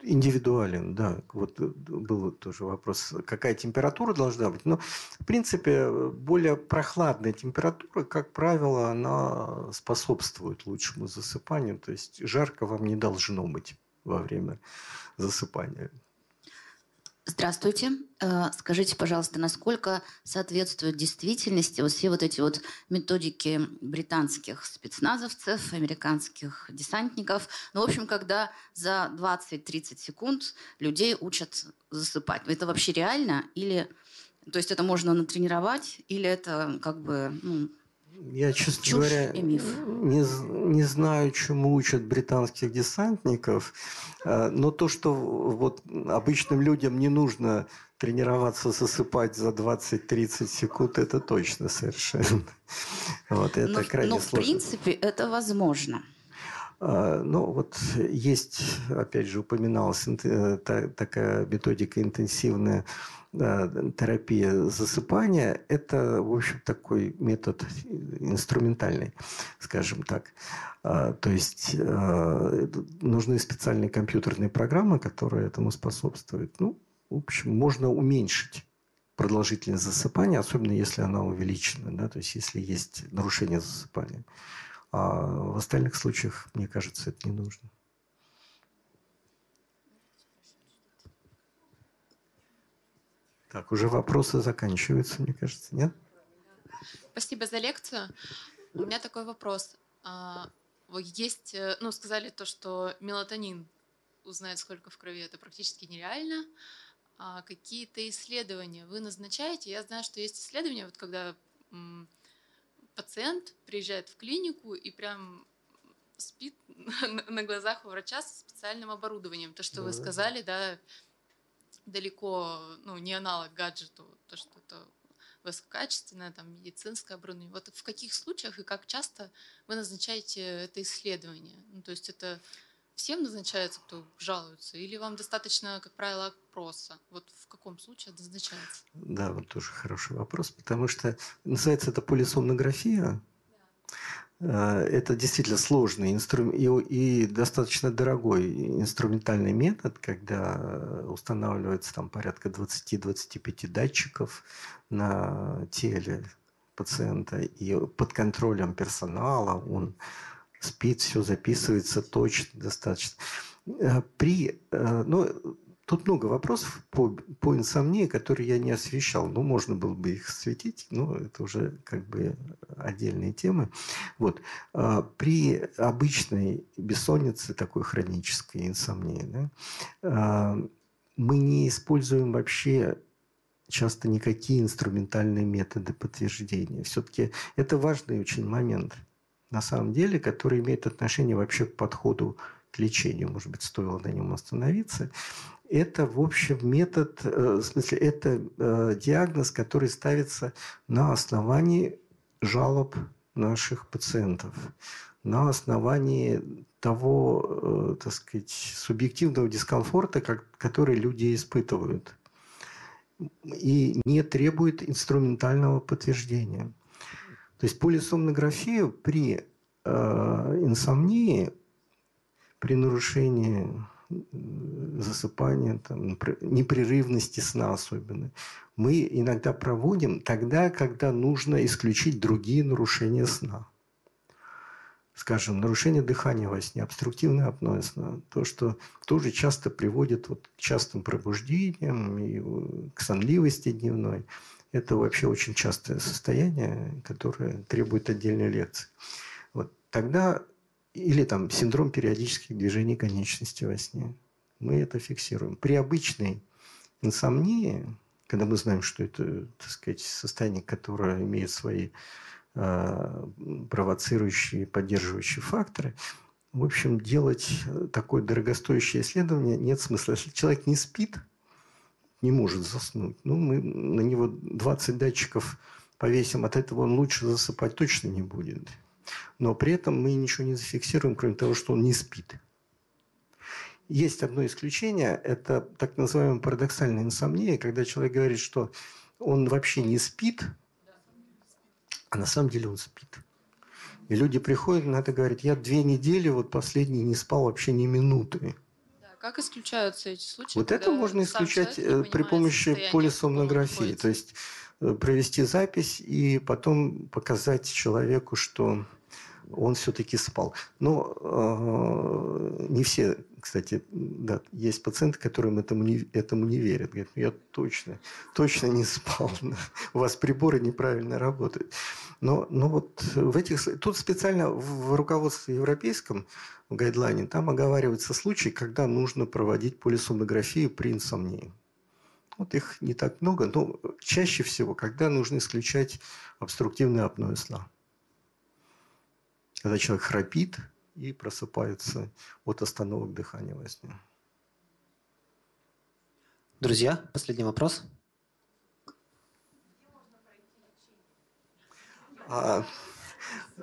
Индивидуален, да. Вот был тоже вопрос, какая температура должна быть. Но, в принципе, более прохладная температура, как правило, она способствует лучшему засыпанию. То есть жарко вам не должно быть во время засыпания. Здравствуйте. Э, скажите, пожалуйста, насколько соответствуют действительности вот все вот эти вот методики британских спецназовцев, американских десантников? Ну, в общем, когда за 20-30 секунд людей учат засыпать. Это вообще реально? Или, то есть это можно натренировать? Или это как бы, ну, я, честно Чушь говоря, Не, не знаю, чему учат британских десантников, э, но то, что вот обычным людям не нужно тренироваться засыпать за 20-30 секунд, это точно совершенно. Вот, это но, крайне но сложно. в принципе это возможно. А, ну, вот есть, опять же, упоминалась э, такая методика интенсивная терапия засыпания – это, в общем, такой метод инструментальный, скажем так. А, то есть а, нужны специальные компьютерные программы, которые этому способствуют. Ну, в общем, можно уменьшить продолжительность засыпания, особенно если она увеличена, да, то есть если есть нарушение засыпания. А в остальных случаях, мне кажется, это не нужно. Так, уже вопросы заканчиваются, мне кажется, нет? Спасибо за лекцию. У меня такой вопрос. А, есть, э, ну, сказали то, что мелатонин узнать, сколько в крови, это практически нереально. А какие-то исследования вы назначаете? Я знаю, что есть исследования, вот когда пациент приезжает в клинику и прям спит на глазах у врача с специальным оборудованием. То, что да. вы сказали, да, далеко, ну, не аналог гаджету, то, что это высококачественное, там, медицинское оборудование. Вот в каких случаях и как часто вы назначаете это исследование? Ну, то есть это всем назначается, кто жалуется, или вам достаточно, как правило, опроса? Вот в каком случае это назначается? Да, вот тоже хороший вопрос, потому что называется это полисомнография. Э, это действительно сложный инструмент и достаточно дорогой инструментальный метод, когда устанавливается там порядка 20-25 датчиков на теле пациента и под контролем персонала он спит, все записывается точно, достаточно. Э, при, э, ну, Тут много вопросов по, по инсомнии, которые я не освещал. Ну, можно было бы их осветить, но это уже как бы отдельные темы. Вот. А при обычной бессоннице, такой хронической инсомнии, да, мы не используем вообще часто никакие инструментальные методы подтверждения. Все-таки это важный очень момент, на самом деле, который имеет отношение вообще к подходу к лечению. Может быть, стоило на нем остановиться это, в общем, метод, э, в смысле, это э, диагноз, который ставится на основании жалоб наших пациентов на основании того, э, так сказать, субъективного дискомфорта, который люди испытывают, и не требует инструментального подтверждения. То есть полисомнографию при э, инсомнии, при нарушении засыпания, там, непрерывности сна особенно, мы иногда проводим тогда, когда нужно исключить другие нарушения сна. Скажем, нарушение дыхания во сне, обструктивное апноэ сна, то, что тоже часто приводит вот к частым пробуждениям и к сонливости дневной. Это вообще очень частое состояние, которое требует отдельной лекции. Вот тогда или там синдром периодических движений конечности во сне. Мы это фиксируем. При обычной инсомнии, когда мы знаем, что это, так сказать, состояние, которое имеет свои э, провоцирующие, поддерживающие факторы, в общем, делать такое дорогостоящее исследование нет смысла. Если человек не спит, не может заснуть, ну, мы на него 20 датчиков повесим, от этого он лучше засыпать точно не будет но при этом мы ничего не зафиксируем, кроме того, что он не спит. Есть одно исключение, это так называемая парадоксальная инсомния, когда человек говорит, что он вообще не спит, а на самом деле он спит. И люди приходят на это говорят, я две недели, вот последние не спал вообще ни минуты. Как исключаются эти случаи? Вот это можно исключать э, при помощи полисомнографии. То есть э, провести запись и потом показать человеку, что он все-таки спал. Но э, не все, кстати, да, есть пациенты, которым этому не, этому не верят. Говорят, ну, я точно, точно не спал. У вас приборы неправильно работают. Но, но вот в этих... Тут специально в руководстве европейском, в гайдлайне, там оговариваются случаи, когда нужно проводить полисомнографию при инсомнии. Вот их не так много, но чаще всего, когда нужно исключать обструктивное апноэ сна когда человек храпит и просыпается от остановок дыхания во сне. Друзья, последний вопрос. А,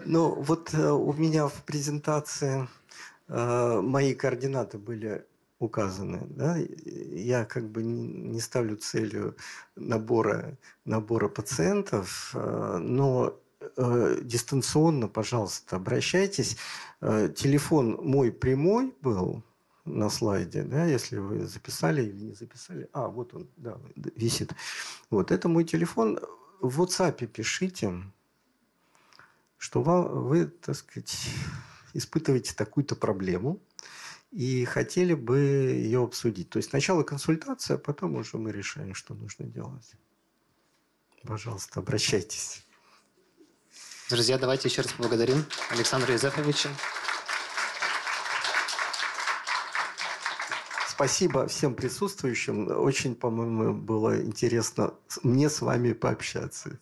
ну, вот э, у меня в презентации э, мои координаты были указаны. Да? Я как бы не ставлю целью набора, набора пациентов, э, но э, дистанционно, пожалуйста, обращайтесь. Э, телефон мой прямой был на слайде, да, если вы записали или не записали. А, вот он, да, висит. Вот, это мой телефон. В WhatsApp пишите, что вам, вы, так сказать, испытываете такую-то проблему и хотели бы ее обсудить. То есть сначала консультация, а потом уже мы решаем, что нужно делать. Пожалуйста, обращайтесь. Друзья, давайте еще раз поблагодарим Александра Юзефовича. Спасибо всем присутствующим. Очень, по-моему, было интересно мне с вами пообщаться.